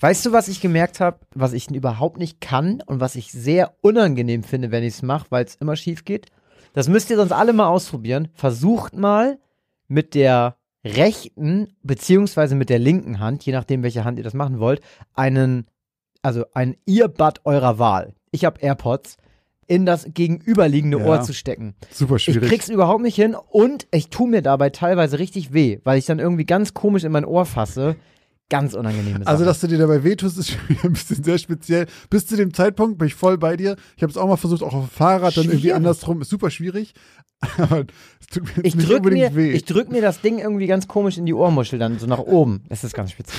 Weißt du, was ich gemerkt habe, was ich überhaupt nicht kann und was ich sehr unangenehm finde, wenn ich es mache, weil es immer schief geht? Das müsst ihr sonst alle mal ausprobieren. Versucht mal mit der rechten beziehungsweise mit der linken Hand, je nachdem, welche Hand ihr das machen wollt, einen, also ein Earbud eurer Wahl. Ich habe AirPods in das gegenüberliegende Ja. Ohr zu stecken. Super Ich schwierig. krieg's überhaupt nicht hin und ich tue mir dabei teilweise richtig weh, weil ich dann irgendwie ganz komisch in mein Ohr fasse. Ganz unangenehme Sache. Also, dass du dir dabei wehtust, ist schon wieder ein bisschen sehr speziell. Bis zu dem Zeitpunkt bin ich voll bei dir. Ich habe es auch mal versucht, auch auf dem Fahrrad, dann irgendwie Schwierig. andersrum. Ist super schwierig. Aber es tut mir ich nicht drück, unbedingt mir, weh. ich drück mir das Ding irgendwie ganz komisch in die Ohrmuschel, dann so nach oben. Das ist ganz speziell.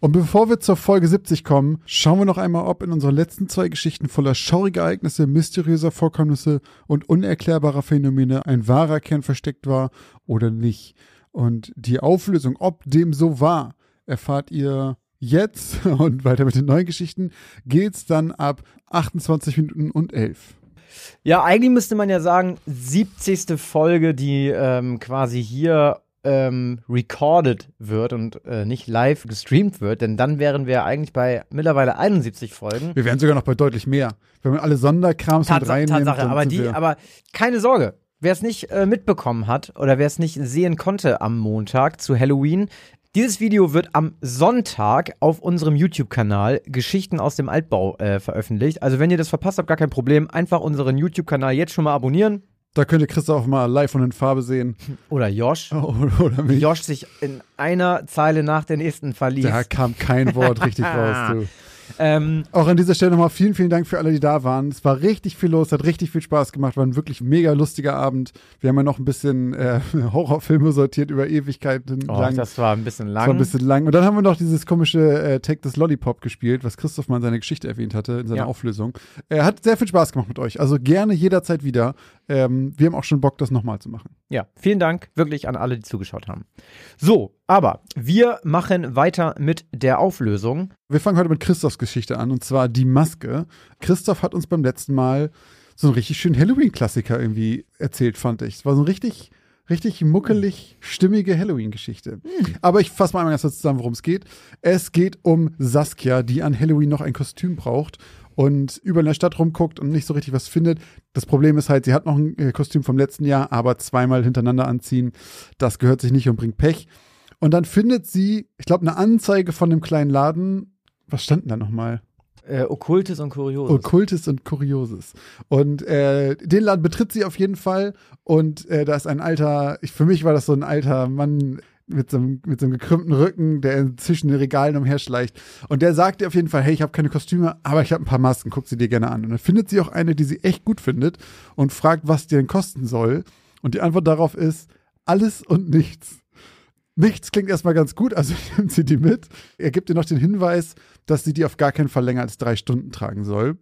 Und bevor wir zur Folge 70 kommen, schauen wir noch einmal, ob in unseren letzten zwei Geschichten voller schauriger Ereignisse, mysteriöser Vorkommnisse und unerklärbarer Phänomene ein wahrer Kern versteckt war oder nicht. Und die Auflösung, ob dem so war, erfahrt ihr jetzt. Und weiter mit den neuen Geschichten geht's dann ab 28 Minuten und 11. Ja, eigentlich müsste man ja sagen, 70. Folge, die ähm, quasi hier ähm, recorded wird und äh, nicht live gestreamt wird, denn dann wären wir eigentlich bei mittlerweile 71 Folgen. Wir wären sogar noch bei deutlich mehr. Wenn man alle Sonderkrams mit Tatsa reinnimmt, Tatsache, aber die, aber keine Sorge. Wer es nicht äh, mitbekommen hat oder wer es nicht sehen konnte am Montag zu Halloween, dieses Video wird am Sonntag auf unserem YouTube-Kanal Geschichten aus dem Altbau äh, veröffentlicht. Also wenn ihr das verpasst habt, gar kein Problem. Einfach unseren YouTube-Kanal jetzt schon mal abonnieren. Da könnt ihr Christoph mal live und in Farbe sehen. Oder Josh. Oder, oder mich. Josh sich in einer Zeile nach der nächsten verlief. Da kam kein Wort richtig raus, du. Ähm, Auch an dieser Stelle nochmal vielen, vielen Dank für alle, die da waren. Es war richtig viel los, hat richtig viel Spaß gemacht, war ein wirklich mega lustiger Abend. Wir haben ja noch ein bisschen äh, Horrorfilme sortiert über Ewigkeiten oh, lang. das war ein bisschen Das war lang. ein bisschen lang. Und dann haben wir noch dieses komische äh, Take this Lollipop gespielt, was Christoph mal in seiner Geschichte erwähnt hatte, in seiner Ja. Auflösung. Er hat sehr viel Spaß gemacht mit euch. Also gerne jederzeit wieder. Ähm, wir haben auch schon Bock, das nochmal zu machen. Ja, vielen Dank wirklich an alle, die zugeschaut haben. So, aber wir machen weiter mit der Auflösung. Wir fangen heute mit Christophs Geschichte an, und zwar die Maske. Christoph hat uns beim letzten Mal so einen richtig schönen Halloween-Klassiker irgendwie erzählt, fand ich. Es war so eine richtig, richtig muckelig, stimmige Halloween-Geschichte. Aber ich fasse mal einmal ganz kurz zusammen, worum es geht. Es geht um Saskia, die an Halloween noch ein Kostüm braucht und über in der Stadt rumguckt und nicht so richtig was findet. Das Problem ist halt, sie hat noch ein äh, Kostüm vom letzten Jahr, aber zweimal hintereinander anziehen, das gehört sich nicht und bringt Pech. Und dann findet sie, ich glaube, eine Anzeige von einem kleinen Laden. Was stand denn da nochmal? Äh, Okkultes und Kurioses. Okkultes und Kurioses. Und äh, den Laden betritt sie auf jeden Fall. Und äh, da ist ein alter, ich, für mich war das so ein alter Mann mit so, einem, mit so einem gekrümmten Rücken, der zwischen den Regalen umherschleicht. Und der sagt ihr auf jeden Fall, hey, ich habe keine Kostüme, aber ich habe ein paar Masken, guck sie dir gerne an. Und dann findet sie auch eine, die sie echt gut findet und fragt, was die denn kosten soll. Und die Antwort darauf ist, alles und nichts. Nichts klingt erstmal ganz gut, also nimmt sie die mit. Er gibt ihr noch den Hinweis, dass sie die auf gar keinen Fall länger als drei Stunden tragen soll.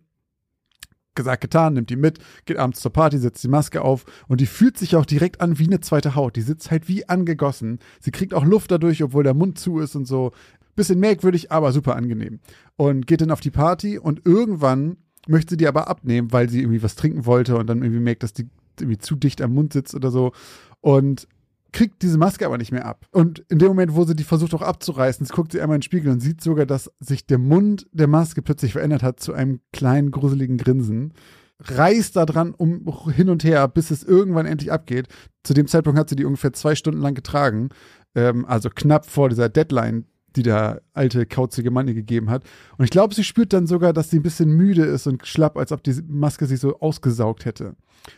Gesagt, getan, nimmt die mit, geht abends zur Party, setzt die Maske auf und die fühlt sich auch direkt an wie eine zweite Haut. Die sitzt halt wie angegossen. Sie kriegt auch Luft dadurch, obwohl der Mund zu ist und so. Bisschen merkwürdig, aber super angenehm. Und geht dann auf die Party und irgendwann möchte sie die aber abnehmen, weil sie irgendwie was trinken wollte und dann irgendwie merkt, dass die irgendwie zu dicht am Mund sitzt oder so. Und kriegt diese Maske aber nicht mehr ab. Und in dem Moment, wo sie die versucht auch abzureißen, guckt sie einmal in den Spiegel und sieht sogar, dass sich der Mund der Maske plötzlich verändert hat zu einem kleinen, gruseligen Grinsen. Reißt da dran um hin und her, bis es irgendwann endlich abgeht. Zu dem Zeitpunkt hat sie die ungefähr zwei Stunden lang getragen. Ähm, also knapp vor dieser Deadline, die der alte, kauzige Mann ihr gegeben hat. Und ich glaube, sie spürt dann sogar, dass sie ein bisschen müde ist und schlapp, als ob die Maske sie so ausgesaugt hätte.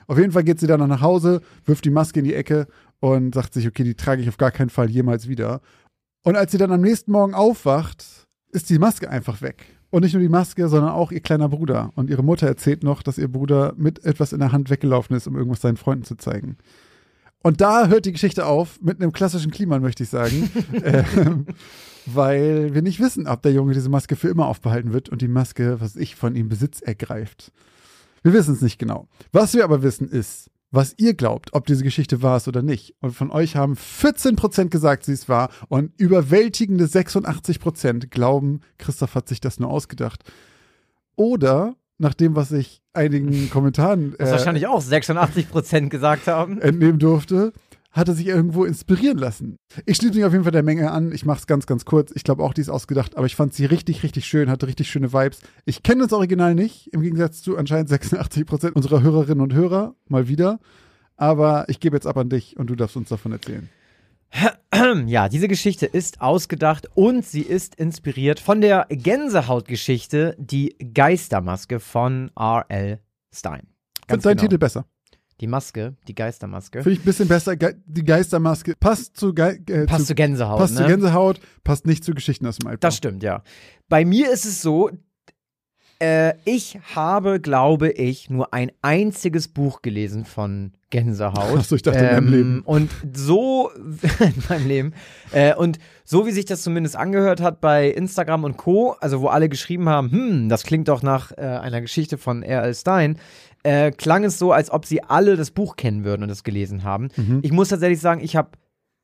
Auf jeden Fall geht sie dann noch nach Hause, wirft die Maske in die Ecke und sagt sich, okay, die trage ich auf gar keinen Fall jemals wieder. Und als sie dann am nächsten Morgen aufwacht, ist die Maske einfach weg. Und nicht nur die Maske, sondern auch ihr kleiner Bruder. Und ihre Mutter erzählt noch, dass ihr Bruder mit etwas in der Hand weggelaufen ist, um irgendwas seinen Freunden zu zeigen. Und da hört die Geschichte auf, mit einem klassischen Klima, möchte ich sagen. ähm, weil wir nicht wissen, ob der Junge diese Maske für immer aufbehalten wird und die Maske, was ich von ihm Besitz ergreift. Wir wissen es nicht genau. Was wir aber wissen ist, was ihr glaubt, ob diese Geschichte wahr ist oder nicht. Und von euch haben 14% gesagt, sie ist wahr und überwältigende 86% glauben, Christoph hat sich das nur ausgedacht. Oder nach dem, was ich einigen Kommentaren äh, wahrscheinlich auch 86% gesagt haben. entnehmen durfte, hat er sich irgendwo inspirieren lassen. Ich schließe mich auf jeden Fall der Menge an. Ich mache es ganz, ganz kurz. Ich glaube auch, die ist ausgedacht, aber ich fand sie richtig, richtig schön, hatte richtig schöne Vibes. Ich kenne das Original nicht, im Gegensatz zu anscheinend 86 Prozent unserer Hörerinnen und Hörer, mal wieder. Aber ich gebe jetzt ab an dich und du darfst uns davon erzählen. Ja, diese Geschichte ist ausgedacht und sie ist inspiriert von der Gänsehautgeschichte Die Geistermaske von R.L. Stein. Finde Ganz deinen genau. Titel besser. Die Maske, die Geistermaske. Finde ich ein bisschen besser. Ge die Geistermaske passt zu, Ge äh, Passt zu, zu Gänsehaut, passt ne? zu Gänsehaut, passt nicht zu Geschichten aus dem Altbau. Das stimmt, ja. Bei mir ist es so, äh, ich habe, glaube ich, nur ein einziges Buch gelesen von Gänsehaut. Ach so, ich dachte in deinem Leben. Und so, in meinem Leben, äh, und so wie sich das zumindest angehört hat bei Instagram und Co., also wo alle geschrieben haben, hm, das klingt doch nach äh, einer Geschichte von R.L. Stein, äh, klang es so, als ob sie alle das Buch kennen würden und es gelesen haben. Mhm. Ich muss tatsächlich sagen, ich habe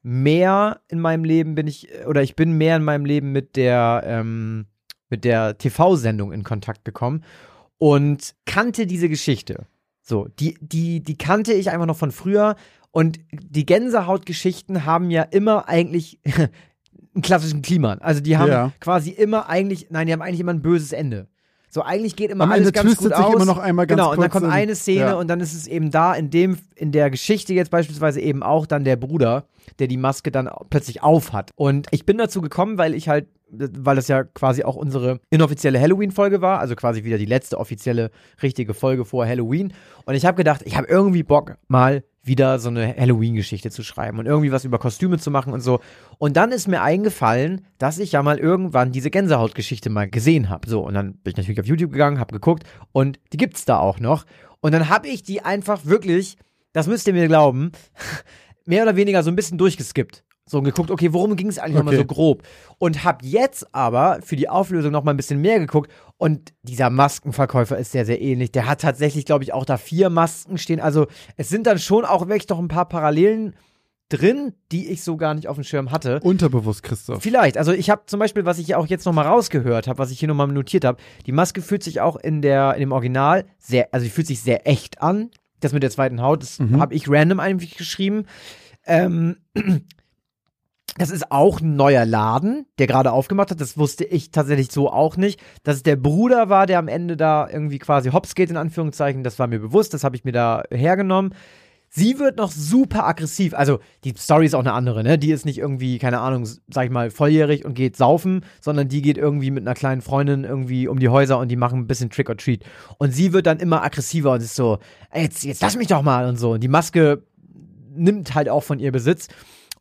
mehr in meinem Leben bin ich, oder ich bin mehr in meinem Leben mit der, ähm, mit der TV-Sendung in Kontakt gekommen und kannte diese Geschichte. So, die, die, die kannte ich einfach noch von früher und die Gänsehautgeschichten haben ja immer eigentlich einen klassischen Klima. Also die haben Ja. quasi immer eigentlich, nein, die haben eigentlich immer ein böses Ende. So, eigentlich geht immer Am alles Ende ganz gut sich aus. immer noch einmal ganz Genau, und dann kommt in- eine Szene ja. und dann ist es eben da, in dem, in der Geschichte jetzt beispielsweise eben auch dann der Bruder, der die Maske dann plötzlich auf hat. Und ich bin dazu gekommen, weil ich halt, weil das ja quasi auch unsere inoffizielle Halloween-Folge war, also quasi wieder die letzte offizielle richtige Folge vor Halloween. Und ich habe gedacht, ich habe irgendwie Bock, mal wieder so eine Halloween-Geschichte zu schreiben und irgendwie was über Kostüme zu machen und so. Und dann ist mir eingefallen, dass ich ja mal irgendwann diese Gänsehautgeschichte mal gesehen habe. So, und dann bin ich natürlich auf YouTube gegangen, habe geguckt und die gibt's da auch noch. Und dann habe ich die einfach wirklich, das müsst ihr mir glauben, mehr oder weniger so ein bisschen durchgeskippt. So und geguckt, okay, worum ging es eigentlich nochmal Okay. so grob? Und hab jetzt aber für die Auflösung nochmal ein bisschen mehr geguckt. Und dieser Maskenverkäufer ist sehr, sehr ähnlich. Der hat tatsächlich, glaube ich, auch da vier Masken stehen. Also es sind dann schon auch wirklich noch ein paar Parallelen drin, die ich so gar nicht auf dem Schirm hatte. Unterbewusst, Christoph. Vielleicht. Also ich habe zum Beispiel, was ich ja auch jetzt nochmal rausgehört habe, was ich hier nochmal notiert habe, die Maske fühlt sich auch in der in dem Original sehr, also die fühlt sich sehr echt an. Das mit der zweiten Haut, das Mhm. habe ich random eigentlich geschrieben. Ähm, das ist auch ein neuer Laden, der gerade aufgemacht hat. Das wusste ich tatsächlich so auch nicht. Dass es der Bruder war, der am Ende da irgendwie quasi hops geht, in Anführungszeichen, das war mir bewusst, das habe ich mir da hergenommen. Sie wird noch super aggressiv. Also, die Story ist auch eine andere, ne? Die ist nicht irgendwie, keine Ahnung, sag ich mal, volljährig und geht saufen, sondern die geht irgendwie mit einer kleinen Freundin irgendwie um die Häuser und die machen ein bisschen Trick or Treat. Und sie wird dann immer aggressiver und ist so, jetzt, jetzt lass mich doch mal und so. Und die Maske nimmt halt auch von ihr Besitz.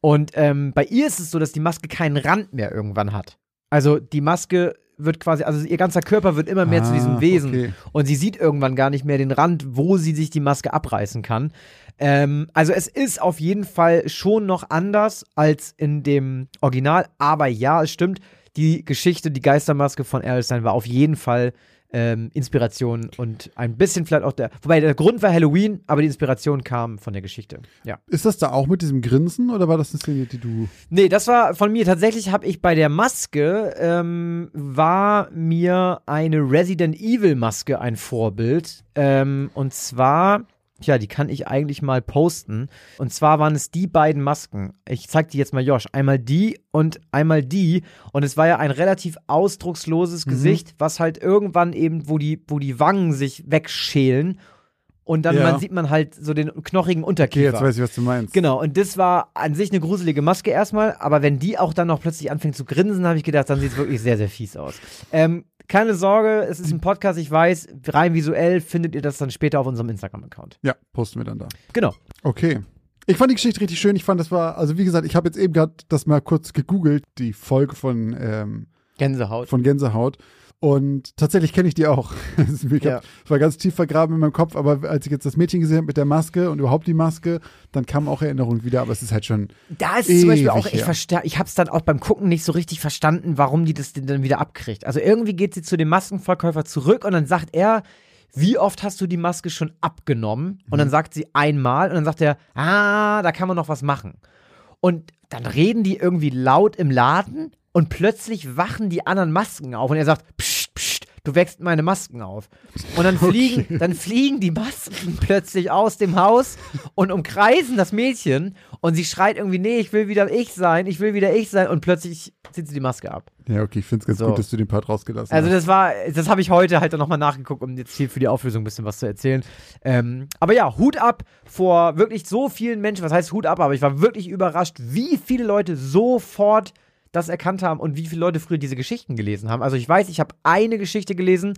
Und ähm, bei ihr ist es so, dass die Maske keinen Rand mehr irgendwann hat. Also die Maske wird quasi, also ihr ganzer Körper wird immer mehr zu diesem Ah, Wesen. okay. Und sie sieht irgendwann gar nicht mehr den Rand, wo sie sich die Maske abreißen kann. Ähm, also es ist auf jeden Fall schon noch anders als in dem Original. Aber ja, es stimmt, die Geschichte, die Geistermaske von Erlstein war auf jeden Fall ähm, Inspiration und ein bisschen vielleicht auch der, wobei der Grund war Halloween, aber die Inspiration kam von der Geschichte. Ja. Ist das da auch mit diesem Grinsen oder war das eine Szene, die du. Nee, das war von mir. Tatsächlich habe ich bei der Maske, ähm, war mir eine Resident Evil Maske ein Vorbild. Ähm, und zwar, tja, die kann ich eigentlich mal posten. Und zwar waren es die beiden Masken. Ich zeig die jetzt mal Josh. Einmal die und einmal die. Und es war ja ein relativ ausdrucksloses Gesicht, was halt irgendwann eben, wo die, wo die Wangen sich wegschälen. Und dann Ja. man sieht man halt so den knochigen Okay, Unterkiefer. jetzt weiß ich, was du meinst. Genau, und das war an sich eine gruselige Maske erstmal, aber wenn die auch dann noch plötzlich anfängt zu grinsen, habe ich gedacht, dann sieht es wirklich sehr, sehr fies aus. Ähm, keine Sorge, es ist ein Podcast, ich weiß, rein visuell findet ihr das dann später auf unserem Instagram-Account. Ja, posten wir dann da. Genau. Okay. Ich fand die Geschichte richtig schön. Ich fand, das war, also wie gesagt, ich habe jetzt eben gerade das mal kurz gegoogelt, die Folge von ähm, Gänsehaut. von Gänsehaut. Und tatsächlich kenne ich die auch. hab, Ja. es war ganz tief vergraben in meinem Kopf, aber als ich jetzt das Mädchen gesehen habe mit der Maske und überhaupt die Maske, dann kamen auch Erinnerungen wieder, aber es ist halt schon. Da ist zum Beispiel auch, ich verstehe, ich hab's dann auch beim Gucken nicht so richtig verstanden, warum die das denn dann wieder abkriegt. Also irgendwie geht sie zu dem Maskenverkäufer zurück und dann sagt er, wie oft hast du die Maske schon abgenommen? Und dann Mhm. sagt sie einmal und dann sagt er, ah, da kann man noch was machen. Und dann reden die irgendwie laut im Laden und plötzlich wachen die anderen Masken auf und er sagt, psst, psst, du wächst meine Masken auf. Und dann fliegen, dann fliegen die Masken plötzlich aus dem Haus und umkreisen das Mädchen und sie schreit irgendwie, nee, ich will wieder ich sein, ich will wieder ich sein und plötzlich zieht sie die Maske ab. Ja, okay, ich finde es ganz So. gut, dass du den Part rausgelassen Also hast. das war, das habe ich heute halt dann nochmal nachgeguckt, um jetzt hier für die Auflösung ein bisschen was zu erzählen. Ähm, aber ja, Hut ab vor wirklich so vielen Menschen. Was heißt Hut ab? Aber ich war wirklich überrascht, wie viele Leute sofort das erkannt haben und wie viele Leute früher diese Geschichten gelesen haben. Also ich weiß, ich habe eine Geschichte gelesen.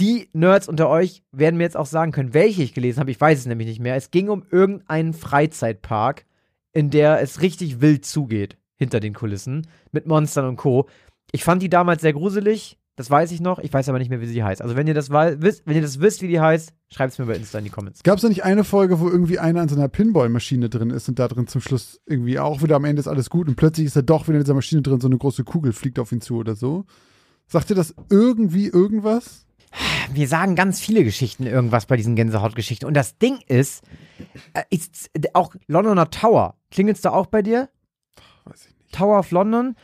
Die Nerds unter euch werden mir jetzt auch sagen können, welche ich gelesen habe. Ich weiß es nämlich nicht mehr. Es ging um irgendeinen Freizeitpark, in der es richtig wild zugeht hinter den Kulissen mit Monstern und Co. Ich fand die damals sehr gruselig. Das weiß ich noch. Ich weiß aber nicht mehr, wie sie heißt. Also wenn ihr das wisst, wenn ihr das wisst, wie die heißt, schreibt es mir bei Insta in die Comments. Gab es da nicht eine Folge, wo irgendwie einer an so einer Pinball-Maschine drin ist und da drin zum Schluss irgendwie auch wieder am Ende ist alles gut und plötzlich ist er doch wieder in dieser Maschine drin, so eine große Kugel fliegt auf ihn zu oder so? Sagt ihr das irgendwie irgendwas? Wir sagen ganz viele Geschichten irgendwas bei diesen Gänsehautgeschichten. Und das Ding ist, äh, ist auch Londoner Tower. Klingelt's da auch bei dir? Weiß ich nicht. Tower of London?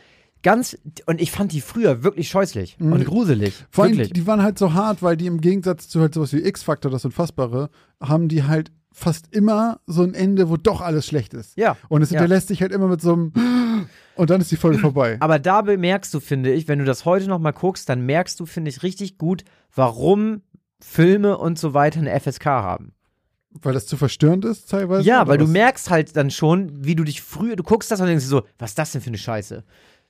Ganz, und ich fand die früher wirklich scheußlich Mhm. und gruselig. Vor allem, wirklich. die waren halt so hart, weil die im Gegensatz zu halt sowas wie X-Factor, das Unfassbare, haben die halt fast immer so ein Ende, wo doch alles schlecht ist. ja. Und es Ja. hinterlässt sich halt immer mit so einem und dann ist die Folge vorbei. Aber da bemerkst du, finde ich, wenn du das heute noch mal guckst, dann merkst du, finde ich, richtig gut, warum Filme und so weiter eine FSK haben. Weil das zu verstörend ist teilweise? Ja, weil du was? merkst halt dann schon, wie du dich früher, du guckst das und denkst so, was ist das denn für eine Scheiße?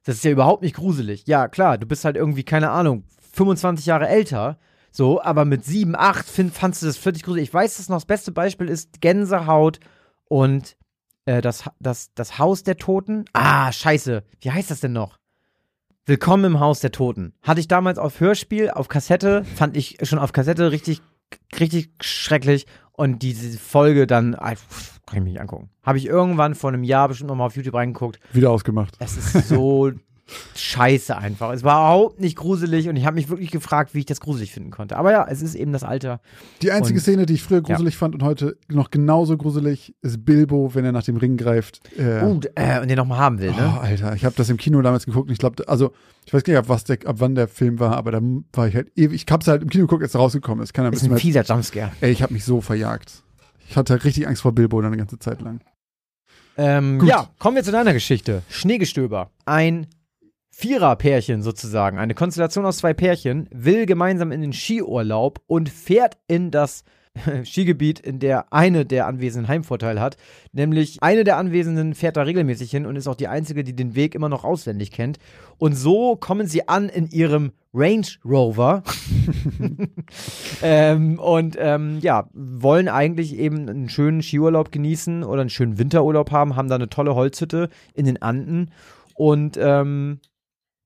Das ist ja überhaupt nicht gruselig. Ja, klar, du bist halt irgendwie, keine Ahnung, 25 Jahre älter, so, aber mit 7, 8 find, fandst du das völlig gruselig. Ich weiß, das noch das beste Beispiel ist Gänsehaut und äh, das, das, das Haus der Toten. Ah, scheiße, wie heißt das denn noch? Willkommen im Haus der Toten. Hatte ich damals auf Hörspiel, auf Kassette, fand ich schon auf Kassette richtig, richtig schrecklich. Und diese Folge dann, ah, kann ich mich nicht angucken. Habe ich irgendwann vor einem Jahr bestimmt nochmal auf YouTube reingeguckt. Wieder ausgemacht. Es ist so scheiße einfach. Es war überhaupt nicht gruselig und ich habe mich wirklich gefragt, wie ich das gruselig finden konnte. Aber ja, es ist eben das Alter. Die einzige Und- Szene, die ich früher gruselig fand und heute noch genauso gruselig, ist Bilbo, wenn er nach dem Ring greift. Äh, Uh, äh, und den nochmal haben will, Oh, ne? Alter, ich habe das im Kino damals geguckt und ich glaube, also ich weiß gar nicht, ab, was der, ab wann der Film war, aber da war ich halt ewig. Ich hab's halt im Kino geguckt, als er rausgekommen ist. Kann ein Ist ein fieser Jumpscare. ey, ich habe mich so verjagt. Ich hatte halt richtig Angst vor Bilbo dann eine ganze Zeit lang. Ähm, ja, kommen wir zu deiner Geschichte. Schneegestöber. Ein Vierer-Pärchen sozusagen, eine Konstellation aus zwei Pärchen, will gemeinsam in den Skiurlaub und fährt in das Skigebiet, in der eine der Anwesenden Heimvorteil hat. Nämlich eine der Anwesenden fährt da regelmäßig hin und ist auch die einzige, die den Weg immer noch auswendig kennt. Und so kommen sie an in ihrem Range Rover ähm, und ähm, ja, wollen eigentlich eben einen schönen Skiurlaub genießen oder einen schönen Winterurlaub haben, haben da eine tolle Holzhütte in den Anden und ähm,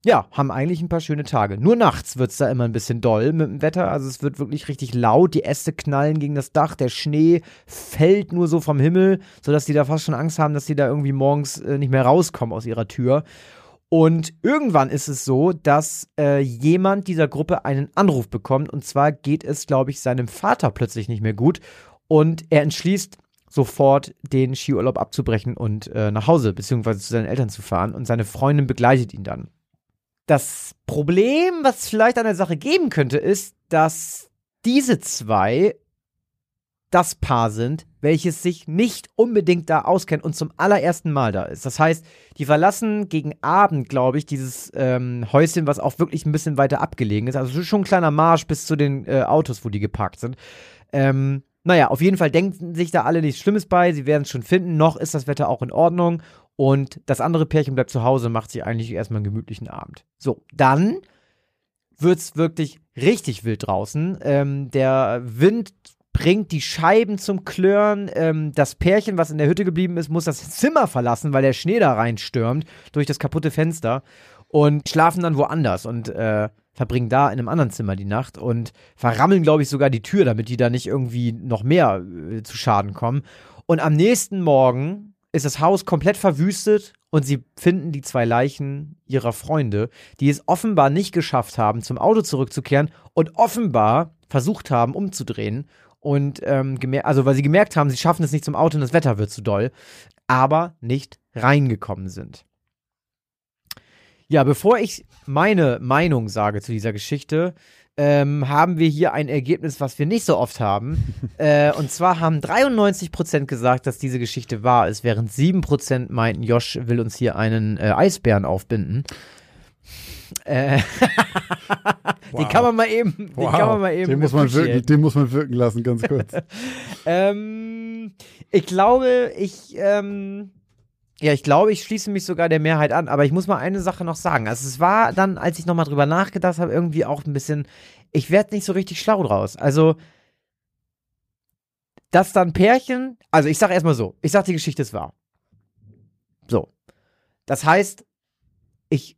ja, haben eigentlich ein paar schöne Tage. Nur nachts wird es da immer ein bisschen doll mit dem Wetter. Also es wird wirklich richtig laut. Die Äste knallen gegen das Dach. Der Schnee fällt nur so vom Himmel, sodass die da fast schon Angst haben, dass die da irgendwie morgens äh, nicht mehr rauskommen aus ihrer Tür. Und irgendwann ist es so, dass äh, jemand dieser Gruppe einen Anruf bekommt. Und zwar geht es, glaube ich, seinem Vater plötzlich nicht mehr gut. Und er entschließt sofort, den Skiurlaub abzubrechen und äh, nach Hause beziehungsweise zu seinen Eltern zu fahren. Und seine Freundin begleitet ihn dann. Das Problem, was es vielleicht an der Sache geben könnte, ist, dass diese zwei das Paar sind, welches sich nicht unbedingt da auskennt und zum allerersten Mal da ist. Das heißt, die verlassen gegen Abend, glaube ich, dieses ähm, Häuschen, was auch wirklich ein bisschen weiter abgelegen ist. Also schon ein kleiner Marsch bis zu den äh, Autos, wo die geparkt sind. Ähm, naja, auf jeden Fall denken sich da alle nichts Schlimmes bei. Sie werden es schon finden. Noch ist das Wetter auch in Ordnung. Und das andere Pärchen bleibt zu Hause, macht sich eigentlich erstmal einen gemütlichen Abend. So, dann wird's wirklich richtig wild draußen. Ähm, der Wind bringt die Scheiben zum Klirren. Ähm, das Pärchen, was in der Hütte geblieben ist, muss das Zimmer verlassen, weil der Schnee da reinstürmt durch das kaputte Fenster. und schlafen dann woanders und äh, verbringen da in einem anderen Zimmer die Nacht und verrammeln, glaube ich, sogar die Tür, damit die da nicht irgendwie noch mehr äh, zu Schaden kommen. Und am nächsten Morgen ist das Haus komplett verwüstet und sie finden die zwei Leichen ihrer Freunde, die es offenbar nicht geschafft haben, zum Auto zurückzukehren und offenbar versucht haben, umzudrehen. Und ähm, also weil sie gemerkt haben, sie schaffen es nicht zum Auto und das Wetter wird zu doll, aber nicht reingekommen sind. Ja, bevor ich meine Meinung sage zu dieser Geschichte, ähm, haben wir hier ein Ergebnis, was wir nicht so oft haben. äh, und zwar haben 93% gesagt, dass diese Geschichte wahr ist, während 7% meinten, Josh will uns hier einen äh, Eisbären aufbinden. Äh, wow. Den kann man mal eben, wow. den kann man mal eben. Den muss man, wirken, den muss man wirken lassen, ganz kurz. ähm, ich glaube, ich, ähm, ja, ich glaube, ich schließe mich sogar der Mehrheit an, aber ich muss mal eine Sache noch sagen. Also es war dann, als ich nochmal drüber nachgedacht habe, irgendwie auch ein bisschen, ich werde nicht so richtig schlau draus. Also, dass dann Pärchen, also ich sag erstmal so, ich sag, die Geschichte ist wahr. So. Das heißt, ich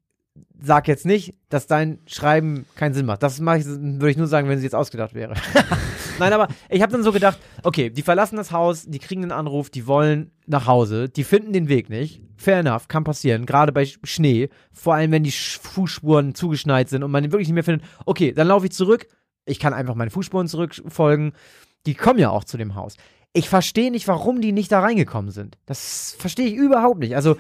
sag jetzt nicht, dass dein Schreiben keinen Sinn macht. Das mache ich, würde ich nur sagen, wenn sie jetzt ausgedacht wäre. Nein, aber ich habe dann so gedacht, okay, die verlassen das Haus, die kriegen einen Anruf, die wollen nach Hause, die finden den Weg nicht. Fair enough, kann passieren, gerade bei Schnee, vor allem wenn die Fußspuren zugeschneit sind und man den wirklich nicht mehr findet. Okay, dann laufe ich zurück, ich kann einfach meine Fußspuren zurückfolgen. Die kommen ja auch zu dem Haus. Ich verstehe nicht, warum die nicht da reingekommen sind. Das verstehe ich überhaupt nicht. Also,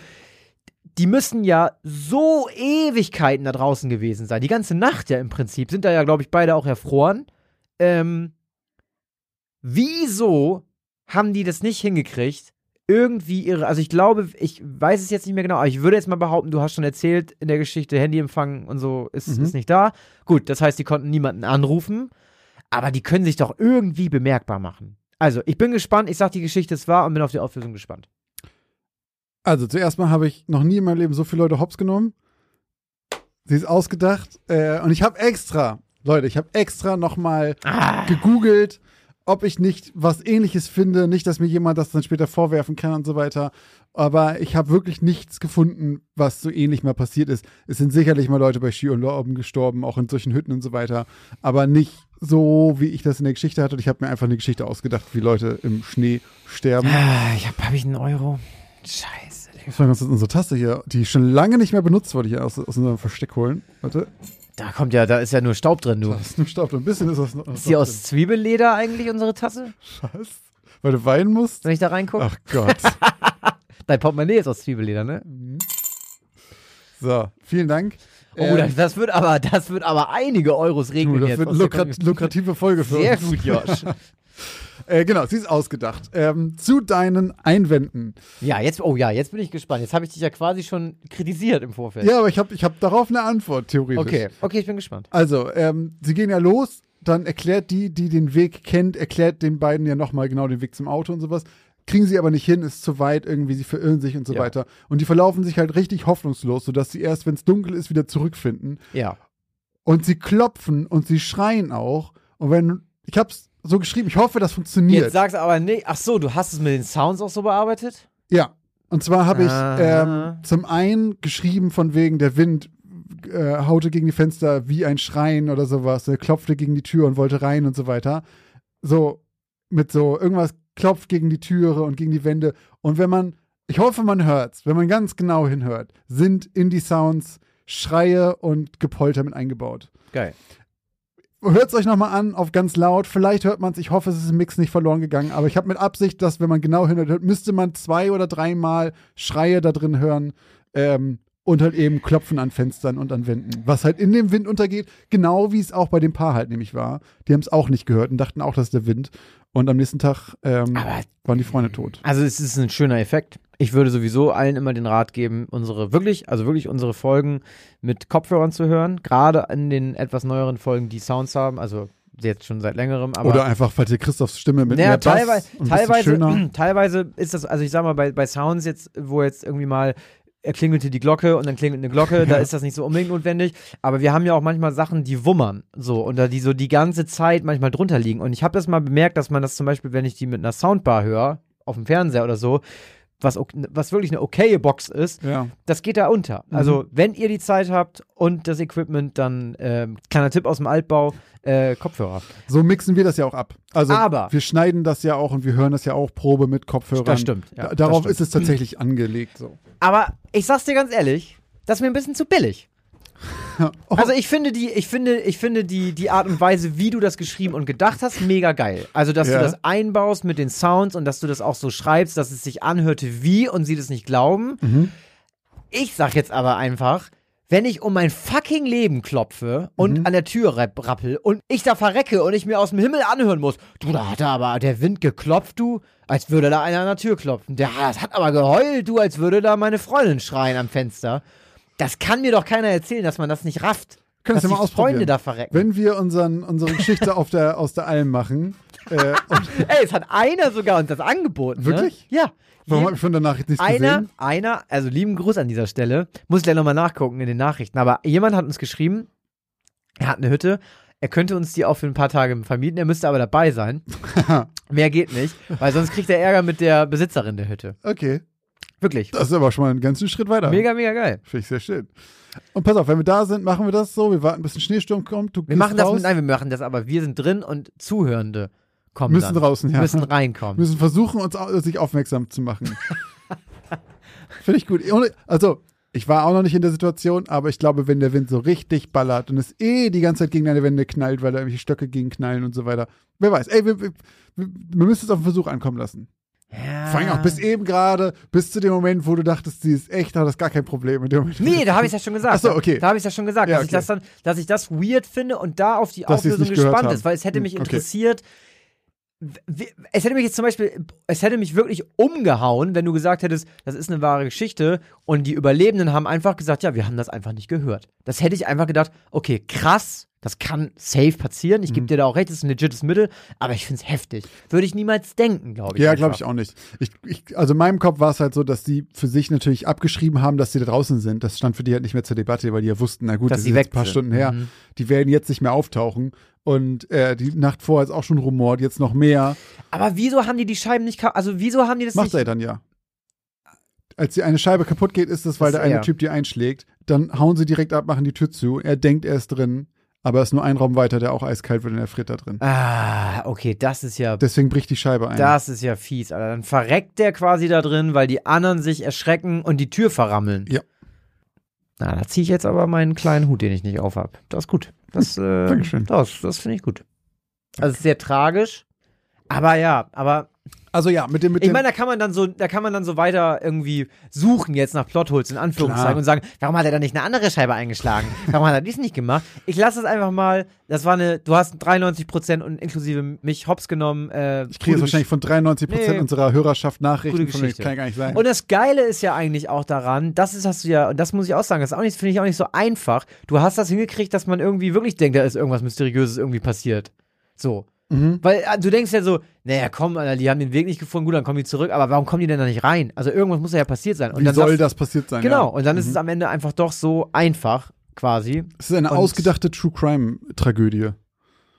die müssen ja so Ewigkeiten da draußen gewesen sein. Die ganze Nacht ja im Prinzip. Sind da ja, glaube ich, beide auch erfroren. Ähm, wieso haben die das nicht hingekriegt? Irgendwie ihre, also ich glaube, ich weiß es jetzt nicht mehr genau, aber ich würde jetzt mal behaupten, du hast schon erzählt in der Geschichte, Handyempfang und so ist, mhm. ist nicht da. Gut, das heißt, die konnten niemanden anrufen, aber die können sich doch irgendwie bemerkbar machen. Also, ich bin gespannt, ich sag, die Geschichte ist wahr und bin auf die Auflösung gespannt. Also, zuerst mal habe ich noch nie in meinem Leben so viele Leute hops genommen. Sie ist ausgedacht. Äh, und ich habe extra, Leute, ich habe extra nochmal ah. gegoogelt, ob ich nicht was ähnliches finde. Nicht, dass mir jemand das dann später vorwerfen kann und so weiter. Aber ich habe wirklich nichts gefunden, was so ähnlich mal passiert ist. Es sind sicherlich mal Leute bei Ski und Lorben gestorben, auch in solchen Hütten und so weiter. Aber nicht so, wie ich das in der Geschichte hatte. Und ich habe mir einfach eine Geschichte ausgedacht, wie Leute im Schnee sterben. Ah, ich habe hab ich einen Euro. Scheiße. Ich muss mal ganz unsere Tasse hier, die schon lange nicht mehr benutzt wurde, hier aus, aus unserem Versteck holen. Warte. Da kommt ja, da ist ja nur Staub drin, du. Da ist nur Staub drin. Ein bisschen ist das noch. Ist die aus Zwiebelleder eigentlich, unsere Tasse? Scheiße. Weil du weinen musst? Wenn ich da reingucke? Ach Gott. Dein Portemonnaie ist aus Zwiebelleder, ne? Mhm. So, vielen Dank. Oh, ähm, das, wird aber, das wird aber einige Euros regnen du, das jetzt. Das wird eine lukrative Folge für Sehr uns. Sehr gut, Josh. Äh, genau, sie ist ausgedacht. Ähm, zu deinen Einwänden. Ja, jetzt, oh ja, jetzt bin ich gespannt. Jetzt habe ich dich ja quasi schon kritisiert im Vorfeld. Ja, aber ich habe ich hab darauf eine Antwort, theoretisch. Okay, okay, ich bin gespannt. Also, ähm, sie gehen ja los, dann erklärt die, die den Weg kennt, erklärt den beiden ja nochmal genau den Weg zum Auto und sowas. Kriegen sie aber nicht hin, ist zu weit, irgendwie, sie verirren sich und so ja. weiter. Und die verlaufen sich halt richtig hoffnungslos, sodass sie erst, wenn es dunkel ist, wieder zurückfinden. Ja. Und sie klopfen und sie schreien auch. Und wenn, ich hab's so geschrieben. Ich hoffe, das funktioniert. Jetzt sagst du aber nicht. Ach so, du hast es mit den Sounds auch so bearbeitet? Ja. Und zwar habe ich ähm, zum einen geschrieben von wegen der Wind äh, haute gegen die Fenster wie ein Schreien oder sowas. Er klopfte gegen die Tür und wollte rein und so weiter. So mit so irgendwas klopft gegen die Türe und gegen die Wände. Und wenn man, ich hoffe, man hört's, wenn man ganz genau hinhört, sind in die Sounds Schreie und Gepolter mit eingebaut. Geil. Hört es euch nochmal an auf ganz laut. Vielleicht hört man es. Ich hoffe, es ist im Mix nicht verloren gegangen. Aber ich habe mit Absicht, dass, wenn man genau hinhört, müsste man zwei oder dreimal Schreie da drin hören. Ähm, und halt eben Klopfen an Fenstern und an Wänden. Was halt in dem Wind untergeht, genau wie es auch bei dem Paar halt nämlich war. Die haben es auch nicht gehört und dachten auch, das ist der Wind. Und am nächsten Tag ähm, waren die Freunde tot. Also es ist ein schöner Effekt. Ich würde sowieso allen immer den Rat geben, unsere wirklich, also wirklich unsere Folgen mit Kopfhörern zu hören. Gerade in den etwas neueren Folgen, die Sounds haben. Also jetzt schon seit längerem. Aber Oder einfach, falls ihr Christophs Stimme mit naja, mehr Bass teilweise, teilweise, teilweise ist das, also ich sag mal, bei, bei Sounds jetzt, wo jetzt irgendwie mal er klingelte die Glocke und dann klingelt eine Glocke, da ist das nicht so unbedingt notwendig. Aber wir haben ja auch manchmal Sachen, die wummern, so, und da die so die ganze Zeit manchmal drunter liegen. Und ich habe das mal bemerkt, dass man das zum Beispiel, wenn ich die mit einer Soundbar höre, auf dem Fernseher oder so, was, was wirklich eine okaye Box ist, Ja. das geht da unter. Mhm. Also, wenn ihr die Zeit habt und das Equipment, dann ähm, kleiner Tipp aus dem Altbau, äh, Kopfhörer. So mixen wir das ja auch ab. Also Aber- wir schneiden das ja auch und wir hören das ja auch Probe mit Kopfhörern. Das stimmt, ja, Da- das Darauf stimmt. ist es tatsächlich angelegt. So. Aber ich sag's dir ganz ehrlich, das ist mir ein bisschen zu billig. Oh, Also ich finde die, ich finde, ich finde die, die Art und Weise, wie du das geschrieben und gedacht hast, mega geil. Also, dass Ja. du das einbaust mit den Sounds und dass du das auch so schreibst, dass es sich anhörte wie und sie das nicht glauben. Mhm. Ich sag jetzt aber einfach, wenn ich um mein fucking Leben klopfe und Mhm. an der Tür rapp- rappel und ich da verrecke und ich mir aus dem Himmel anhören muss, du, da hat aber der Wind geklopft, du, als würde da einer an der Tür klopfen. Der das hat aber geheult, du, als würde da meine Freundin schreien am Fenster. Das kann mir doch keiner erzählen, dass man das nicht rafft. Können ja mal die Freunde ausprobieren. da verrecken. Wenn wir unseren, unsere Geschichte auf der, aus der Alm machen, äh, und Ey, es hat einer sogar uns das angeboten. Wirklich? Ne? Ja. warum habe ich von der Nachricht nichts einer, gesehen? einer, also lieben Gruß an dieser Stelle, muss ich gleich nochmal nachgucken in den Nachrichten, aber jemand hat uns geschrieben, er hat eine Hütte, er könnte uns die auch für ein paar Tage vermieten, er müsste aber dabei sein. Mehr geht nicht, weil sonst kriegt er Ärger mit der Besitzerin der Hütte. Okay, Wirklich. das ist aber schon mal einen ganzen Schritt weiter. Mega, mega geil. Finde ich sehr schön. Und pass auf, wenn wir da sind, machen wir das so. Wir warten, bis ein Schneesturm kommt. Wir machen das raus, mit, nein, wir machen das aber, wir sind drin und Zuhörende kommen müssen dann. draußen, ja. Müssen reinkommen. müssen versuchen, uns sich aufmerksam zu machen. Finde ich gut. Also, ich war auch noch nicht in der Situation, aber ich glaube, wenn der Wind so richtig ballert und es eh die ganze Zeit gegen deine Wände knallt, weil da irgendwelche Stöcke gegen knallen und so weiter. Wer weiß. Ey, wir, wir, wir wir müssen es auf den Versuch ankommen lassen. Ja. Vor allem auch bis eben gerade, bis zu dem Moment, wo du dachtest, sie ist echt, hat das gar kein Problem. In dem Moment. Nee, da habe ich ja schon gesagt. Ach so, okay. Da habe ich ja schon gesagt, Ja, dass ich okay. das dann, dass ich das weird finde und da auf die Dass es Auflösung gespannt ist, weil es hätte mich Hm, okay. interessiert. Es hätte mich jetzt zum Beispiel, es hätte mich wirklich umgehauen, wenn du gesagt hättest, das ist eine wahre Geschichte und die Überlebenden haben einfach gesagt, ja, wir haben das einfach nicht gehört. Das hätte ich einfach gedacht, okay, krass, das kann safe passieren. Ich gebe Mhm. dir da auch recht, das ist ein legites Mittel, aber ich finde es heftig. Würde ich niemals denken, glaube ich. Ja, glaube ich auch nicht. Ich, ich, also in meinem Kopf war es halt so, dass die für sich natürlich abgeschrieben haben, dass sie da draußen sind. Das stand für die halt nicht mehr zur Debatte, weil die ja wussten, na gut, Dass das sie ist jetzt weg ein paar sind. Stunden her. Mhm. Die werden jetzt nicht mehr auftauchen. Und äh, die Nacht vorher ist auch schon rumort, jetzt noch mehr. Aber wieso haben die die Scheiben nicht, ka- also wieso haben die das Macht nicht? er dann ja. Als die eine Scheibe kaputt geht, ist das, weil Das der eine. Typ die einschlägt. Dann hauen sie direkt ab, machen die Tür zu. Er denkt, er ist drin. Aber es ist nur ein Raum weiter, der auch eiskalt wird und er friert da drin. Ah, okay, das ist ja Deswegen bricht die Scheibe ein. Das ist ja fies, Alter. Dann verreckt der quasi da drin, weil die anderen sich erschrecken und die Tür verrammeln. Ja. Na, da ziehe ich jetzt aber meinen kleinen Hut, den ich nicht aufhab. Das ist gut. Das, äh, Dankeschön. das, das finde ich gut. Also es ist sehr tragisch. Aber ja, aber Also ja, mit dem, mit ich meine, da kann man dann so, da kann man dann so weiter irgendwie suchen jetzt nach Plotholes in Anführungszeichen Klar. und sagen, warum hat er dann nicht eine andere Scheibe eingeschlagen? Warum hat er dies nicht gemacht? Ich lasse es einfach mal. Das war eine, du hast 93 Prozent und inklusive mich hops genommen. Äh, Ich kriege jetzt wahrscheinlich von 93 Prozent Nee. unserer Hörerschaft Nachrichten Gute Geschichte. kann gar nicht sein. Und das Geile ist ja eigentlich auch daran, das ist, hast du ja, und das muss ich auch sagen, das ist auch nicht, finde ich auch nicht so einfach. Du hast das hingekriegt, dass man irgendwie wirklich denkt, da ist irgendwas Mysteriöses irgendwie passiert. So. Mhm. Weil äh, du denkst ja so, naja, komm, Alter, die haben den Weg nicht gefunden, gut, dann kommen die zurück, aber warum kommen die denn da nicht rein? Also irgendwas muss ja passiert sein. Und Wie dann soll sagst- das passiert sein? Genau, Ja. und dann ist es am Ende einfach doch so einfach, quasi. Es ist eine und- ausgedachte True Crime Tragödie.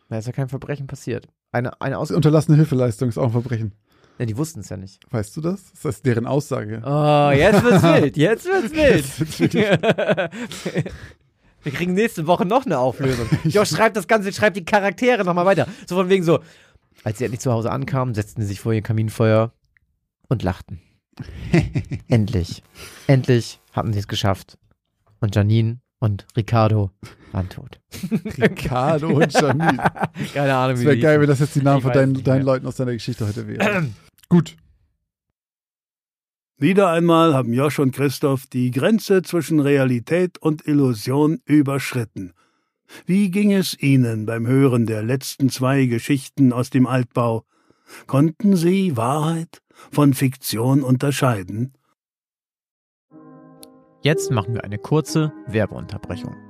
Da ist ja kein Verbrechen passiert. Eine, eine Aus Unterlassene Hilfeleistung ist auch ein Verbrechen. ja, die wussten es ja nicht. Weißt du das? Das ist deren Aussage. Oh, jetzt wird's wild, jetzt wird's Jetzt wird's wild. Wir kriegen nächste Woche noch eine Auflösung. Josh schreibt das Ganze, schreibt die Charaktere nochmal weiter. So von wegen so, als sie endlich zu Hause ankamen, setzten sie sich vor ihr Kaminfeuer und lachten. endlich. Endlich hatten sie es geschafft. Und Janine und Ricardo waren tot. Ricardo und Janine. Keine Ahnung, Es wie wäre die geil, wenn das jetzt die Namen Ich von deinen, deinen. Leuten aus deiner Geschichte heute wären. Gut. Wieder einmal haben Josch und Christoph die Grenze zwischen Realität und Illusion überschritten. Wie ging es Ihnen beim Hören der letzten zwei Geschichten aus dem Altbau? Konnten Sie Wahrheit von Fiktion unterscheiden? Jetzt machen wir eine kurze Werbeunterbrechung.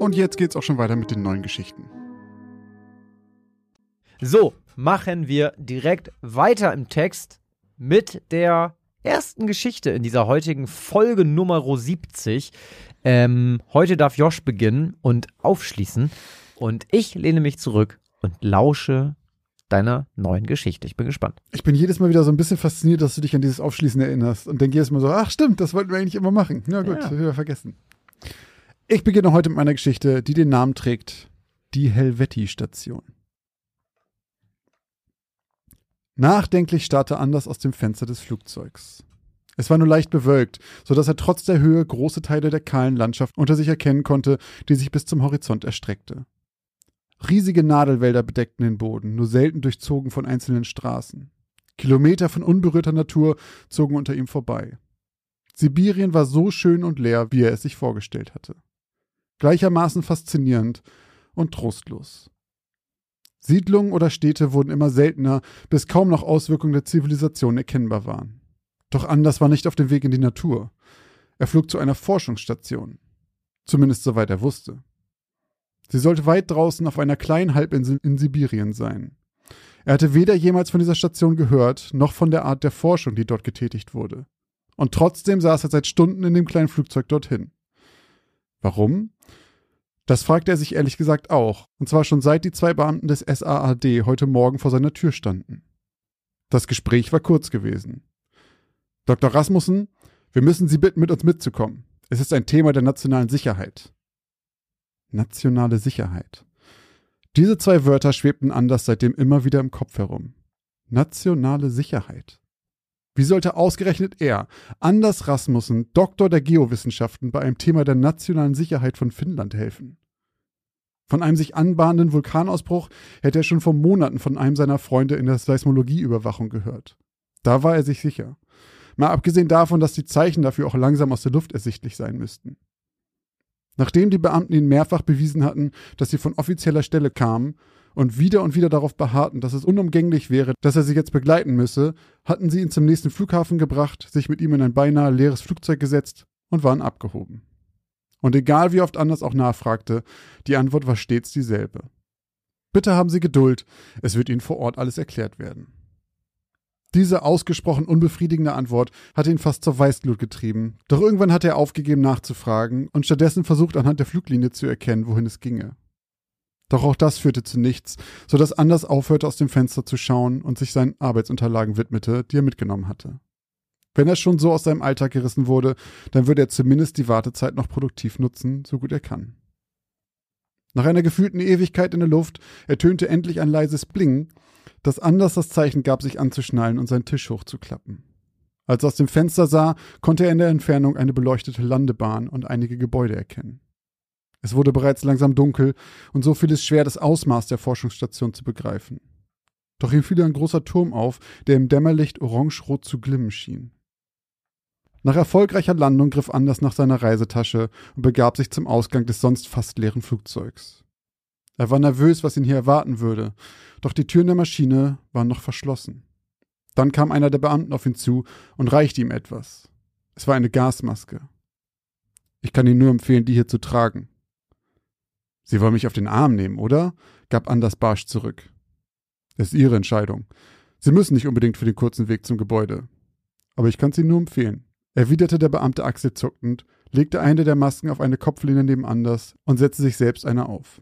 Und jetzt geht's auch schon weiter mit den neuen Geschichten. So, machen wir direkt weiter im Text mit der ersten Geschichte in dieser heutigen Folge Nummer 70. Ähm, heute darf Josh beginnen und aufschließen. Und ich lehne mich zurück und lausche deiner neuen Geschichte. Ich bin gespannt. Ich bin jedes Mal wieder so ein bisschen fasziniert, dass du dich an dieses Aufschließen erinnerst und denke jedes Mal so, ach stimmt, das wollten wir eigentlich immer machen. Na gut, ja. wieder vergessen. Ich beginne heute mit meiner Geschichte, die den Namen trägt Die Helvetti-Station. Nachdenklich starrte Anders aus dem Fenster des Flugzeugs. Es war nur leicht bewölkt, so dass er trotz der Höhe große Teile der kahlen Landschaft unter sich erkennen konnte, die sich bis zum Horizont erstreckte. Riesige Nadelwälder bedeckten den Boden, nur selten durchzogen von einzelnen Straßen. Kilometer von unberührter Natur zogen unter ihm vorbei. Sibirien war so schön und leer, wie er es sich vorgestellt hatte. Gleichermaßen faszinierend und trostlos. Siedlungen oder Städte wurden immer seltener, bis kaum noch Auswirkungen der Zivilisation erkennbar waren. Doch Anders war nicht auf dem Weg in die Natur. Er flog zu einer Forschungsstation. Zumindest soweit er wusste. Sie sollte weit draußen auf einer kleinen Halbinsel in Sibirien sein. Er hatte weder jemals von dieser Station gehört, noch von der Art der Forschung, die dort getätigt wurde. Und trotzdem saß er seit Stunden in dem kleinen Flugzeug dorthin. Warum? Das fragte er sich ehrlich gesagt auch, und zwar schon seit die zwei Beamten des SAAD heute Morgen vor seiner Tür standen. Das Gespräch war kurz gewesen. Dr. Rasmussen, wir müssen Sie bitten, mit uns mitzukommen. Es ist ein Thema der nationalen Sicherheit. Nationale Sicherheit. Diese zwei Wörter schwebten Anders seitdem immer wieder im Kopf herum. Nationale Sicherheit. Wie sollte ausgerechnet er, Anders Rasmussen, Doktor der Geowissenschaften, bei einem Thema der nationalen Sicherheit von Finnland helfen? Von einem sich anbahnenden Vulkanausbruch hätte er schon vor Monaten von einem seiner Freunde in der Seismologieüberwachung gehört. Da war er sich sicher. Mal abgesehen davon, dass die Zeichen dafür auch langsam aus der Luft ersichtlich sein müssten. Nachdem die Beamten ihnen mehrfach bewiesen hatten, dass sie von offizieller Stelle kamen und wieder und wieder darauf beharrten, dass es unumgänglich wäre, dass er sie jetzt begleiten müsse, hatten sie ihn zum nächsten Flughafen gebracht, sich mit ihm in ein beinahe leeres Flugzeug gesetzt und waren abgehoben. Und egal wie oft Anders auch nachfragte, die Antwort war stets dieselbe. Bitte haben Sie Geduld, es wird Ihnen vor Ort alles erklärt werden. Diese ausgesprochen unbefriedigende Antwort hatte ihn fast zur Weißglut getrieben. Doch irgendwann hatte er aufgegeben nachzufragen und stattdessen versucht anhand der Fluglinie zu erkennen, wohin es ginge. Doch auch das führte zu nichts, so dass Anders aufhörte, aus dem Fenster zu schauen und sich seinen Arbeitsunterlagen widmete, die er mitgenommen hatte. Wenn er schon so aus seinem Alltag gerissen wurde, dann würde er zumindest die Wartezeit noch produktiv nutzen, so gut er kann. Nach einer gefühlten Ewigkeit in der Luft ertönte endlich ein leises Bling, das anders das Zeichen gab, sich anzuschnallen und seinen Tisch hochzuklappen. Als er aus dem Fenster sah, konnte er in der Entfernung eine beleuchtete Landebahn und einige Gebäude erkennen. Es wurde bereits langsam dunkel, und so fiel es schwer, das Ausmaß der Forschungsstation zu begreifen. Doch ihm fiel ein großer Turm auf, der im Dämmerlicht orangerot zu glimmen schien. Nach erfolgreicher Landung griff Anders nach seiner Reisetasche und begab sich zum Ausgang des sonst fast leeren Flugzeugs. Er war nervös, was ihn hier erwarten würde, doch die Türen der Maschine waren noch verschlossen. Dann kam einer der Beamten auf ihn zu und reichte ihm etwas. Es war eine Gasmaske. Ich kann Ihnen nur empfehlen, die hier zu tragen. Sie wollen mich auf den Arm nehmen, oder? gab Anders barsch zurück. Es ist Ihre Entscheidung. Sie müssen nicht unbedingt für den kurzen Weg zum Gebäude. Aber ich kann es Ihnen nur empfehlen, erwiderte der Beamte achselzuckend, legte eine der Masken auf eine Kopflehne neben Anders und setzte sich selbst eine auf.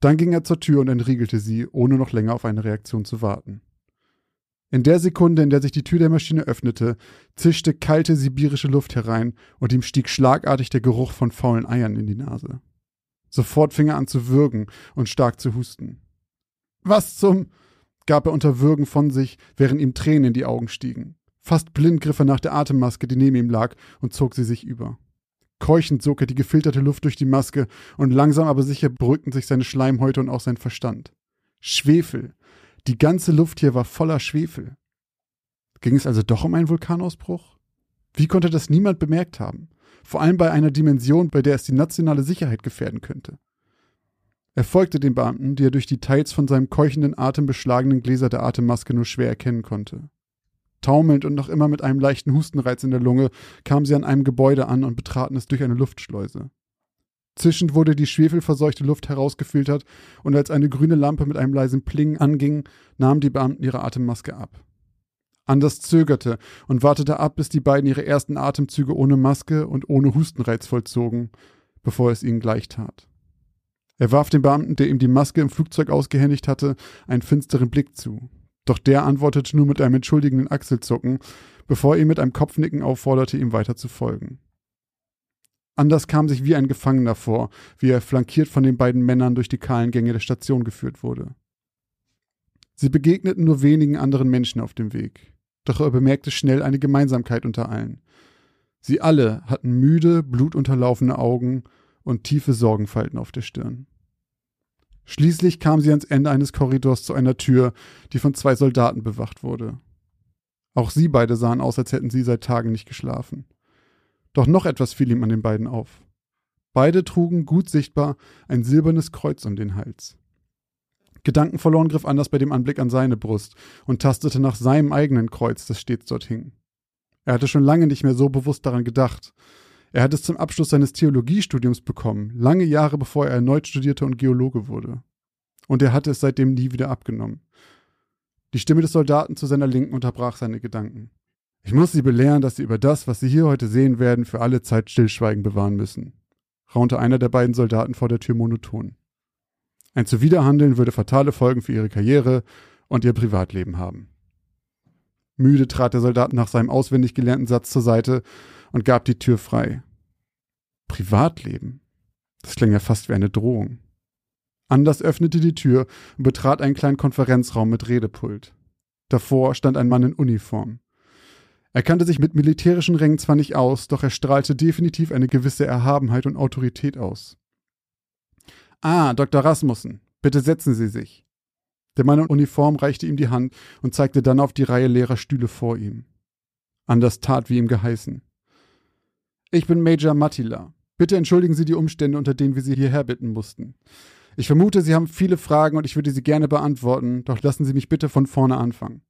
Dann ging er zur Tür und entriegelte sie, ohne noch länger auf eine Reaktion zu warten. In der Sekunde, in der sich die Tür der Maschine öffnete, zischte kalte sibirische Luft herein und ihm stieg schlagartig der Geruch von faulen Eiern in die Nase. Sofort fing er an zu würgen und stark zu husten. Was zum? gab er unter Würgen von sich, während ihm Tränen in die Augen stiegen. Fast blind griff er nach der Atemmaske, die neben ihm lag, und zog sie sich über. Keuchend sog er die gefilterte Luft durch die Maske, und langsam aber sicher beruhigten sich seine Schleimhäute und auch sein Verstand. Schwefel. Die ganze Luft hier war voller Schwefel. Ging es also doch um einen Vulkanausbruch? Wie konnte das niemand bemerkt haben? Vor allem bei einer Dimension, bei der es die nationale Sicherheit gefährden könnte. Er folgte den Beamten, die er durch die teils von seinem keuchenden Atem beschlagenen Gläser der Atemmaske nur schwer erkennen konnte. Taumelnd und noch immer mit einem leichten Hustenreiz in der Lunge kamen sie an einem Gebäude an und betraten es durch eine Luftschleuse. Zischend wurde die schwefelverseuchte Luft herausgefiltert und als eine grüne Lampe mit einem leisen Pling anging, nahmen die Beamten ihre Atemmaske ab. Anders zögerte und wartete ab, bis die beiden ihre ersten Atemzüge ohne Maske und ohne Hustenreiz vollzogen, bevor es ihnen gleich tat. Er warf dem Beamten, der ihm die Maske im Flugzeug ausgehändigt hatte, einen finsteren Blick zu. Doch der antwortete nur mit einem entschuldigenden Achselzucken, bevor er ihn mit einem Kopfnicken aufforderte, ihm weiter zu folgen. Anders kam sich wie ein Gefangener vor, wie er flankiert von den beiden Männern durch die kahlen Gänge der Station geführt wurde. Sie begegneten nur wenigen anderen Menschen auf dem Weg, doch er bemerkte schnell eine Gemeinsamkeit unter allen. Sie alle hatten müde, blutunterlaufene Augen und tiefe Sorgenfalten auf der Stirn. Schließlich kam sie ans Ende eines Korridors zu einer Tür, die von zwei Soldaten bewacht wurde. Auch sie beide sahen aus, als hätten sie seit Tagen nicht geschlafen. Doch noch etwas fiel ihm an den beiden auf. Beide trugen gut sichtbar ein silbernes Kreuz um den Hals. Gedankenverloren griff Anders bei dem Anblick an seine Brust und tastete nach seinem eigenen Kreuz, das stets dort hing. Er hatte schon lange nicht mehr so bewusst daran gedacht, er hat es zum Abschluss seines Theologiestudiums bekommen, lange Jahre bevor er erneut studierte und Geologe wurde. Und er hatte es seitdem nie wieder abgenommen. Die Stimme des Soldaten zu seiner Linken unterbrach seine Gedanken. Ich muss Sie belehren, dass Sie über das, was Sie hier heute sehen werden, für alle Zeit Stillschweigen bewahren müssen, raunte einer der beiden Soldaten vor der Tür monoton. Ein Zuwiderhandeln würde fatale Folgen für Ihre Karriere und Ihr Privatleben haben. Müde trat der Soldat nach seinem auswendig gelernten Satz zur Seite und gab die Tür frei. Privatleben. Das klang ja fast wie eine Drohung. Anders öffnete die Tür und betrat einen kleinen Konferenzraum mit Redepult. Davor stand ein Mann in Uniform. Er kannte sich mit militärischen Rängen zwar nicht aus, doch er strahlte definitiv eine gewisse Erhabenheit und Autorität aus. Ah, Dr. Rasmussen, bitte setzen Sie sich. Der Mann in Uniform reichte ihm die Hand und zeigte dann auf die Reihe leerer Stühle vor ihm. Anders tat, wie ihm geheißen. Ich bin Major Mattila. Bitte entschuldigen Sie die Umstände, unter denen wir Sie hierher bitten mussten. Ich vermute, Sie haben viele Fragen und ich würde sie gerne beantworten, doch lassen Sie mich bitte von vorne anfangen.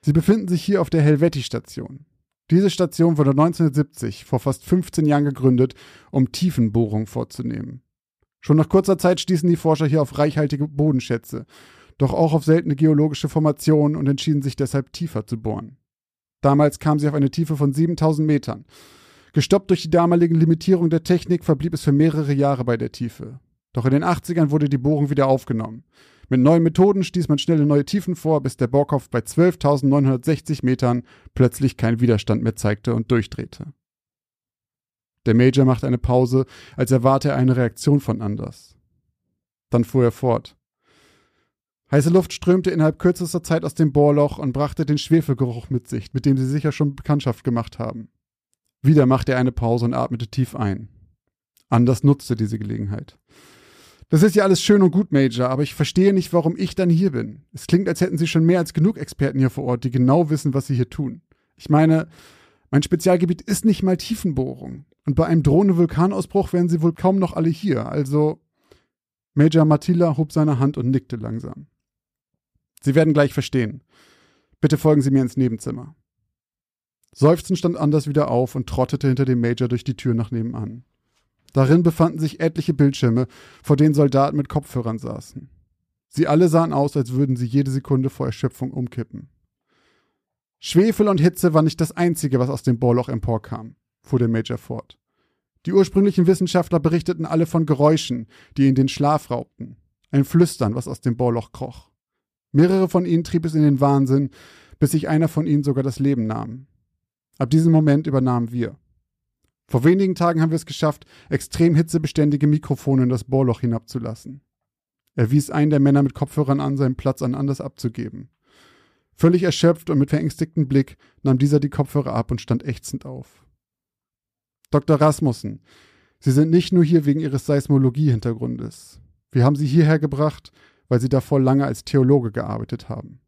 Sie befinden sich hier auf der Helvetti-Station. Diese Station wurde 1970, vor fast 15 Jahren gegründet, um Tiefenbohrungen vorzunehmen. Schon nach kurzer Zeit stießen die Forscher hier auf reichhaltige Bodenschätze, doch auch auf seltene geologische Formationen und entschieden sich deshalb tiefer zu bohren. Damals kamen sie auf eine Tiefe von 7000 Metern. Gestoppt durch die damaligen Limitierung der Technik verblieb es für mehrere Jahre bei der Tiefe. Doch in den 80ern wurde die Bohrung wieder aufgenommen. Mit neuen Methoden stieß man schnell in neue Tiefen vor, bis der Bohrkopf bei 12.960 Metern plötzlich keinen Widerstand mehr zeigte und durchdrehte. Der Major machte eine Pause, als erwarte er eine Reaktion von Anders. Dann fuhr er fort. Heiße Luft strömte innerhalb kürzester Zeit aus dem Bohrloch und brachte den Schwefelgeruch mit sich, mit dem sie sicher schon Bekanntschaft gemacht haben. Wieder machte er eine Pause und atmete tief ein. Anders nutzte diese Gelegenheit. Das ist ja alles schön und gut, Major, aber ich verstehe nicht, warum ich dann hier bin. Es klingt, als hätten Sie schon mehr als genug Experten hier vor Ort, die genau wissen, was Sie hier tun. Ich meine, mein Spezialgebiet ist nicht mal Tiefenbohrung. Und bei einem drohenden Vulkanausbruch wären Sie wohl kaum noch alle hier. Also, Major Mattila hob seine Hand und nickte langsam. Sie werden gleich verstehen. Bitte folgen Sie mir ins Nebenzimmer. Seufzend stand Anders wieder auf und trottete hinter dem Major durch die Tür nach nebenan. Darin befanden sich etliche Bildschirme, vor denen Soldaten mit Kopfhörern saßen. Sie alle sahen aus, als würden sie jede Sekunde vor Erschöpfung umkippen. Schwefel und Hitze war nicht das Einzige, was aus dem Bohrloch emporkam, fuhr der Major fort. Die ursprünglichen Wissenschaftler berichteten alle von Geräuschen, die ihnen den Schlaf raubten. Ein Flüstern, was aus dem Bohrloch kroch. Mehrere von ihnen trieb es in den Wahnsinn, bis sich einer von ihnen sogar das Leben nahm. Ab diesem Moment übernahmen wir. Vor wenigen Tagen haben wir es geschafft, extrem hitzebeständige Mikrofone in das Bohrloch hinabzulassen. Er wies einen der Männer mit Kopfhörern an, seinen Platz an Anders abzugeben. Völlig erschöpft und mit verängstigtem Blick nahm dieser die Kopfhörer ab und stand ächzend auf. Dr. Rasmussen, Sie sind nicht nur hier wegen Ihres Seismologie-Hintergrundes. Wir haben Sie hierher gebracht, weil Sie davor lange als Theologe gearbeitet haben.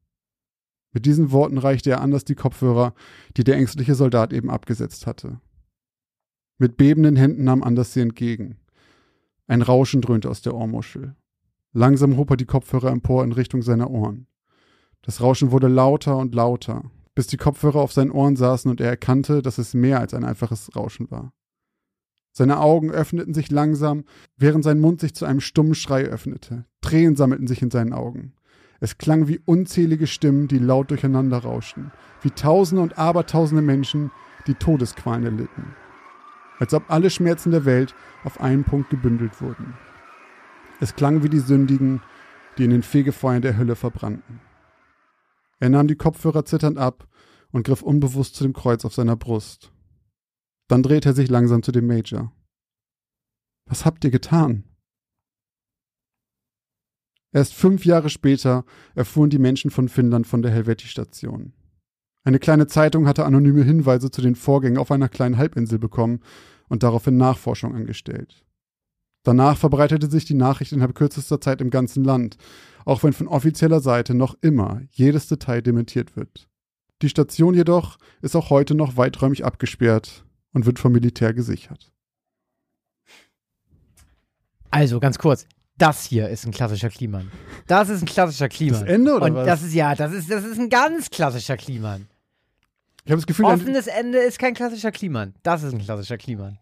Mit diesen Worten reichte er Anders die Kopfhörer, die der ängstliche Soldat eben abgesetzt hatte. Mit bebenden Händen nahm Anders sie entgegen. Ein Rauschen dröhnte aus der Ohrmuschel. Langsam hob er die Kopfhörer empor in Richtung seiner Ohren. Das Rauschen wurde lauter und lauter, bis die Kopfhörer auf seinen Ohren saßen und er erkannte, dass es mehr als ein einfaches Rauschen war. Seine Augen öffneten sich langsam, während sein Mund sich zu einem stummen Schrei öffnete. Tränen sammelten sich in seinen Augen. Es klang wie unzählige Stimmen, die laut durcheinander rauschten, wie Tausende und Abertausende Menschen, die Todesqualen erlitten. Als ob alle Schmerzen der Welt auf einen Punkt gebündelt wurden. Es klang wie die Sündigen, die in den Fegefeuern der Hölle verbrannten. Er nahm die Kopfhörer zitternd ab und griff unbewusst zu dem Kreuz auf seiner Brust. Dann drehte er sich langsam zu dem Major. Was habt ihr getan? Erst fünf Jahre später erfuhren die Menschen von Finnland von der Helveti-Station. Eine kleine Zeitung hatte anonyme Hinweise zu den Vorgängen auf einer kleinen Halbinsel bekommen und daraufhin Nachforschung angestellt. Danach verbreitete sich die Nachricht innerhalb kürzester Zeit im ganzen Land, auch wenn von offizieller Seite noch immer jedes Detail dementiert wird. Die Station jedoch ist auch heute noch weiträumig abgesperrt und wird vom Militär gesichert. Also ganz kurz, das hier ist ein klassischer Kliman. Das ist ein klassischer Kliman. Das Ende oder Und was? das ist ja, das ist, das ist ein ganz klassischer Kliman. Ich habe das Gefühl, Offenes Ende ist kein klassischer Kliman. Das ist ein klassischer Kliman.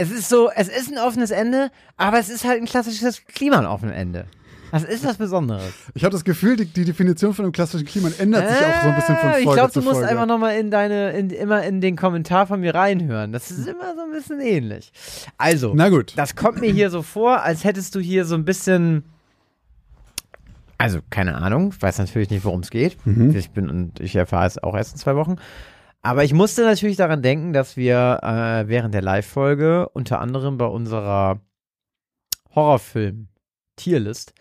Es ist so, es ist ein offenes Ende, aber es ist halt ein klassisches Kliman offenes Ende. Das ist was Besonderes. ich habe das Gefühl, die, die Definition von einem klassischen Klima ändert sich auch so ein bisschen von Folge Äh, Ich glaube, du musst Folge. einfach nochmal in deine, in, immer in den Kommentar von mir reinhören. Das ist immer so ein bisschen ähnlich. Also, Na gut. das kommt mir hier so vor, als hättest du hier so ein bisschen. Also, keine Ahnung, ich weiß natürlich nicht, worum es geht. Mhm. Ich bin und ich erfahre es auch erst in zwei Wochen. Aber ich musste natürlich daran denken, dass wir äh, während der Live-Folge unter anderem bei unserer Horrorfilm-Tierlist,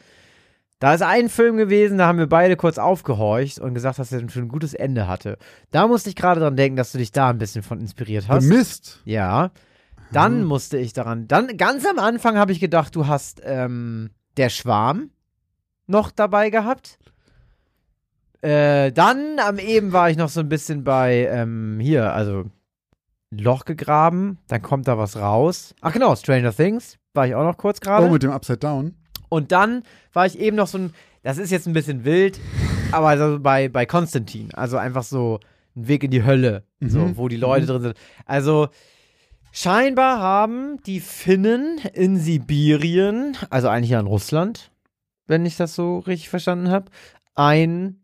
da ist ein Film gewesen, da haben wir beide kurz aufgehorcht und gesagt, dass er schon ein gutes Ende hatte. Da musste ich gerade dran denken, dass du dich da ein bisschen von inspiriert hast. Mist. Ja. Dann musste ich daran. Dann ganz am Anfang habe ich gedacht, du hast ähm, der Schwarm noch dabei gehabt. Äh, dann am eben war ich noch so ein bisschen bei ähm, hier, also Loch gegraben. Dann kommt da was raus. Ach genau, Stranger Things war ich auch noch kurz gerade. Oh, mit dem Upside Down. Und dann war ich eben noch so ein, das ist jetzt ein bisschen wild, aber also bei, bei Konstantin, also einfach so ein Weg in die Hölle, so, Mhm. wo die Leute drin sind. Also scheinbar haben die Finnen in Sibirien, also eigentlich ja in Russland, wenn ich das so richtig verstanden habe, ein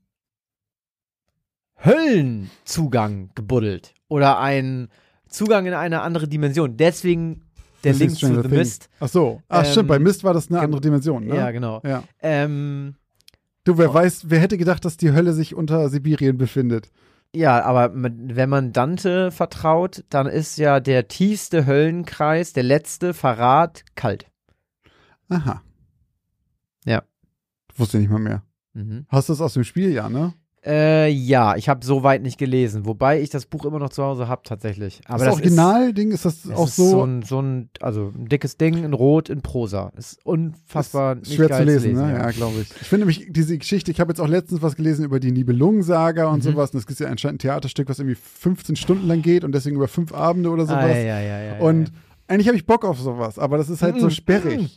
Höllenzugang gebuddelt oder ein Zugang in eine andere Dimension. Deswegen der Deswegen Link zu The Things. Mist. Ach so. Ach Ähm, stimmt, bei Mist war das eine andere Dimension, ne? Ja, genau. Ja. Ähm, Du, wer weiß, wer hätte gedacht, dass die Hölle sich unter Sibirien befindet? Ja, aber wenn man Dante vertraut, dann ist ja der tiefste Höllenkreis, der letzte Verrat, kalt. Aha. Ja. Wusste nicht mal mehr. Mhm. Hast du das aus dem Spiel, ja, ne? Äh, ja, ich habe so weit nicht gelesen, wobei ich das Buch immer noch zu Hause habe tatsächlich. Aber das das Originalding ist, das ist, das auch ist so, so ein, so ein, also ein dickes Ding in Rot in Prosa. Ist unfassbar nicht schwer geil zu lesen, ne? ja. Ja, glaube ich. Ich finde nämlich diese Geschichte, ich habe jetzt auch letztens was gelesen über die Nibelungensaga und Mhm. sowas. Und das ist ja anscheinend ein Theaterstück, was irgendwie 15 Stunden lang geht und deswegen über fünf Abende oder sowas. Ah, ja, ja, ja, ja, Und ja. eigentlich habe ich Bock auf sowas, aber das ist halt so Mhm.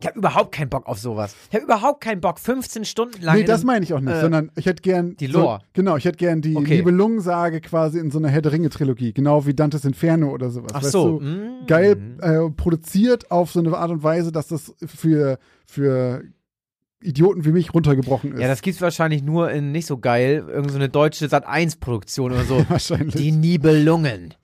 Ich habe überhaupt keinen Bock auf sowas. Ich habe überhaupt keinen Bock, 15 Stunden lang. Nee, das meine ich auch nicht, äh, sondern ich hätte gern. die Lore. So, genau, ich hätte gern die Okay. Nibelungensage quasi in so einer Herr der Ringe-Trilogie, genau wie Dantes Inferno oder sowas. Ach weißt so. Du? mm. Geil äh, produziert auf so eine Art und Weise, dass das für, für Idioten wie mich runtergebrochen ist. Ja, das gibt's wahrscheinlich nur in nicht so geil, irgend so eine deutsche Sat1-Produktion oder so. wahrscheinlich. Die Nibelungen.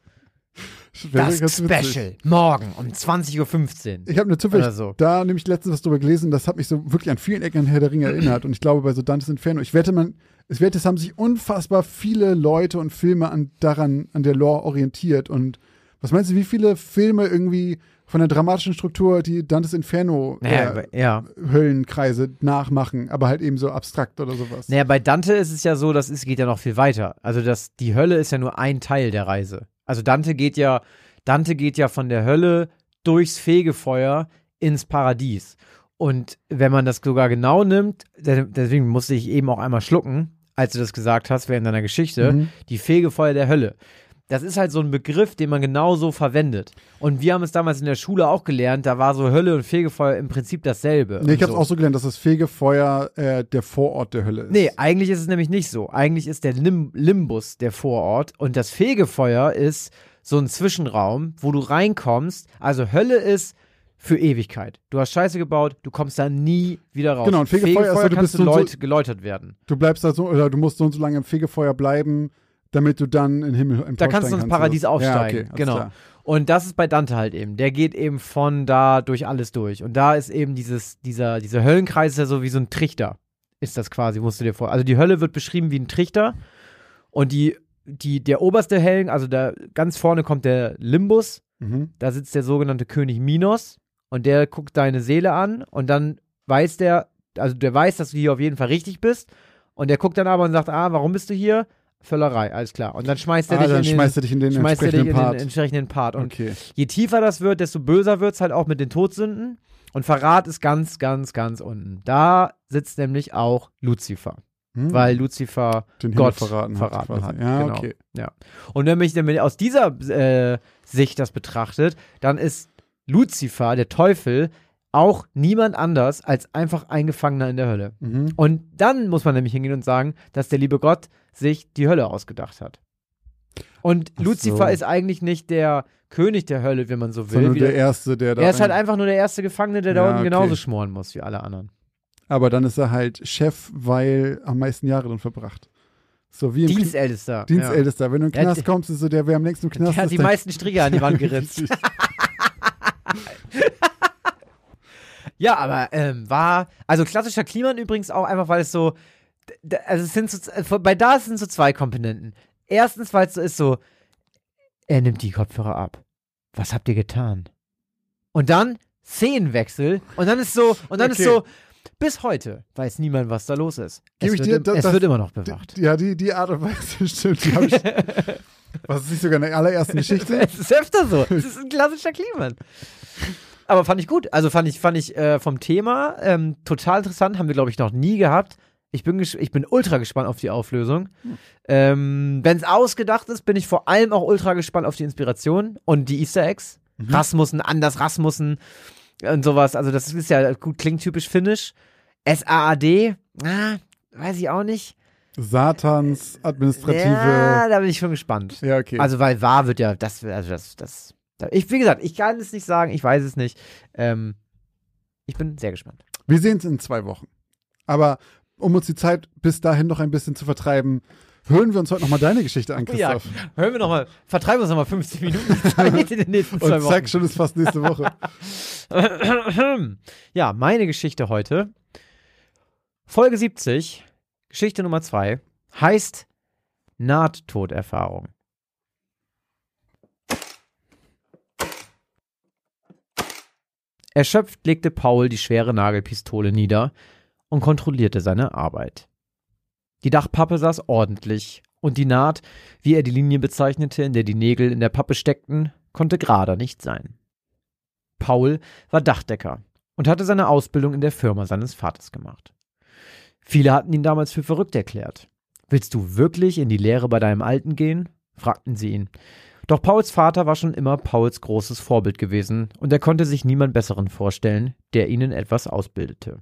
Das witzig. Special. Morgen um 20.15 Uhr. Ich habe eine zufällig, so. da nämlich letztens was drüber gelesen, das hat mich so wirklich an vielen Ecken an Herr der Ringe erinnert. Und ich glaube, bei so Dantes Inferno, ich wette, man, es wette, es haben sich unfassbar viele Leute und Filme an, daran, an der Lore orientiert. Und was meinst du, wie viele Filme irgendwie von der dramatischen Struktur die Dantes Inferno Naja, äh, ja. Höllenkreise nachmachen, aber halt eben so abstrakt oder sowas? Naja, bei Dante ist es ja so, das ist, geht ja noch viel weiter. Also das, die Hölle ist ja nur ein Teil der Reise. Also Dante geht ja, Dante geht ja von der Hölle durchs Fegefeuer ins Paradies. Und wenn man das sogar genau nimmt, de- deswegen musste ich eben auch einmal schlucken, als du das gesagt hast während deiner Geschichte, Mhm. die Fegefeuer der Hölle. Das ist halt so ein Begriff, den man genauso verwendet. Und wir haben es damals in der Schule auch gelernt, da war so Hölle und Fegefeuer im Prinzip dasselbe. Nee, ich habe es auch so gelernt, dass das Fegefeuer äh, der Vorort der Hölle ist. Nee, eigentlich ist es nämlich nicht so. Eigentlich ist der Lim Limbus der Vorort und das Fegefeuer ist so ein Zwischenraum, wo du reinkommst. Also Hölle ist für Ewigkeit. Du hast Scheiße gebaut, du kommst da nie wieder raus. Genau, und Fegefeuer ist so, du kannst bist du so- geläutert werden. Du bleibst da so, oder du musst so und so lange im Fegefeuer bleiben, damit du dann in Himmel Da kannst du ins Paradies aufsteigen. Ja, okay, genau. Klar. Und das ist bei Dante halt eben. Der geht eben von da durch alles durch. Und da ist eben dieses, dieser, dieser Höllenkreis ist ja so wie so ein Trichter. Ist das quasi, musst du dir vor. Also die Hölle wird beschrieben wie ein Trichter. Und die, die, der oberste Hellen, also da ganz vorne kommt der Limbus. Mhm. Da sitzt der sogenannte König Minos. Und der guckt deine Seele an. Und dann weiß der, also der weiß, dass du hier auf jeden Fall richtig bist. Und der guckt dann aber und sagt, ah, warum bist du hier? Völlerei, alles klar. Und dann schmeißt er Ah, dich dann in den, schmeißt er dich in den schmeißt er dich entsprechenden in Part. den entsprechenden Part. Und okay. je tiefer das wird, desto böser wird es halt auch mit den Todsünden. Und Verrat ist ganz, ganz, ganz unten. Da sitzt nämlich auch Luzifer, Hm. weil Luzifer den Gott verraten, verraten hat. Ja, genau. okay. Und wenn man nämlich aus dieser äh, Sicht das betrachtet, dann ist Luzifer, der Teufel, auch niemand anders als einfach ein Gefangener in der Hölle. Mhm. Und dann muss man nämlich hingehen und sagen, dass der liebe Gott sich die Hölle ausgedacht hat. Und Ach Luzifer so. ist eigentlich nicht der König der Hölle, wenn man so will. Sondern der Erste, der da. er ist halt ein- einfach nur der erste Gefangene, der da Ja, unten okay. genauso schmoren muss wie alle anderen. aber dann ist er halt Chef, weil am meisten Jahre drin verbracht. So wie Dienstältester. Dienstältester. Wenn du im Ja, Knast die- kommst, ist so der, wer am längsten im Ja. Knast Der hat ist. die der- meisten Stricke an die Wand geritzt. Richtig. Ja, aber ähm, war, also klassischer Kliman übrigens auch einfach, weil es so, also es sind so, äh, bei da sind so zwei Komponenten. Erstens, weil es so ist so, er nimmt die Kopfhörer ab. Was habt ihr getan? Und dann Szenenwechsel und dann ist so, und dann Okay. ist so, bis heute weiß niemand, was da los ist. Geb es ich wird, dir, das- es das- wird immer noch bewacht. Ja, die, die Art und Weise stimmt. Die hab ich, was ist nicht sogar in der allerersten Geschichte? Es ist öfter so. Es ist ein klassischer Kliman. Aber fand ich gut. Also fand ich, fand ich äh, vom Thema ähm, total interessant. Haben wir, glaube ich, noch nie gehabt. Ich bin, ich bin ultra gespannt auf die Auflösung. Ähm, Wenn es ausgedacht ist, bin ich vor allem auch ultra gespannt auf die Inspiration und die Easter Eggs. Rasmussen, Anders Rasmussen und sowas. Also das ist ja gut, klingt typisch finnisch. SAAD, ah, weiß ich auch nicht. Satans administrative. Ja, da bin ich schon gespannt. Ja, okay. Also, weil wahr wird ja, das, also das, das, da- ich, wie gesagt, ich kann es nicht sagen, ich weiß es nicht. Ähm, ich bin sehr gespannt. Wir sehen es in zwei Wochen. Aber um uns die Zeit bis dahin noch ein bisschen zu vertreiben, hören wir uns heute nochmal deine Geschichte an, Ja, Christoph. hören wir nochmal, vertreiben wir uns nochmal 50 Minuten Zeit in den nächsten zwei Und Wochen. zack, schon ist fast nächste Woche. ja, meine Geschichte heute. Folge 70, Geschichte Nummer 2, heißt Nahttoderfahrung. Erschöpft legte Paul die schwere Nagelpistole nieder und kontrollierte seine Arbeit. Die Dachpappe saß ordentlich und die Naht, wie er die Linie bezeichnete, in der die Nägel in der Pappe steckten, konnte gerader nicht sein. Paul war Dachdecker und hatte seine Ausbildung in der Firma seines Vaters gemacht. Viele hatten ihn damals für verrückt erklärt. Willst du wirklich in die Lehre bei deinem Alten gehen? fragten sie ihn. Doch Pauls Vater war schon immer Pauls großes Vorbild gewesen und er konnte sich niemand besseren vorstellen, der ihnen etwas ausbildete.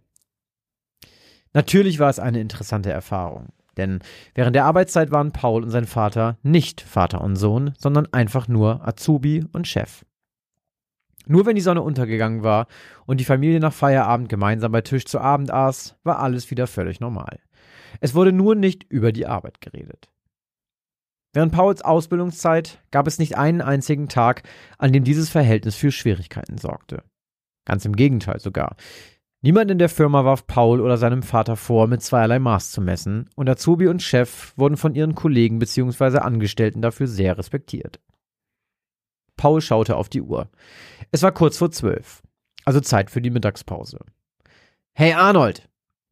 Natürlich war es eine interessante Erfahrung, denn während der Arbeitszeit waren Paul und sein Vater nicht Vater und Sohn, sondern einfach nur Azubi und Chef. Nur wenn die Sonne untergegangen war und die Familie nach Feierabend gemeinsam bei Tisch zu Abend aß, war alles wieder völlig normal. Es wurde nur nicht über die Arbeit geredet. Während Pauls Ausbildungszeit gab es nicht einen einzigen Tag, an dem dieses Verhältnis für Schwierigkeiten sorgte. Ganz im Gegenteil sogar. Niemand in der Firma warf Paul oder seinem Vater vor, mit zweierlei Maß zu messen, und Azubi und Chef wurden von ihren Kollegen bzw. Angestellten dafür sehr respektiert. Paul schaute auf die Uhr. Es war kurz vor zwölf, also Zeit für die Mittagspause. Hey Arnold,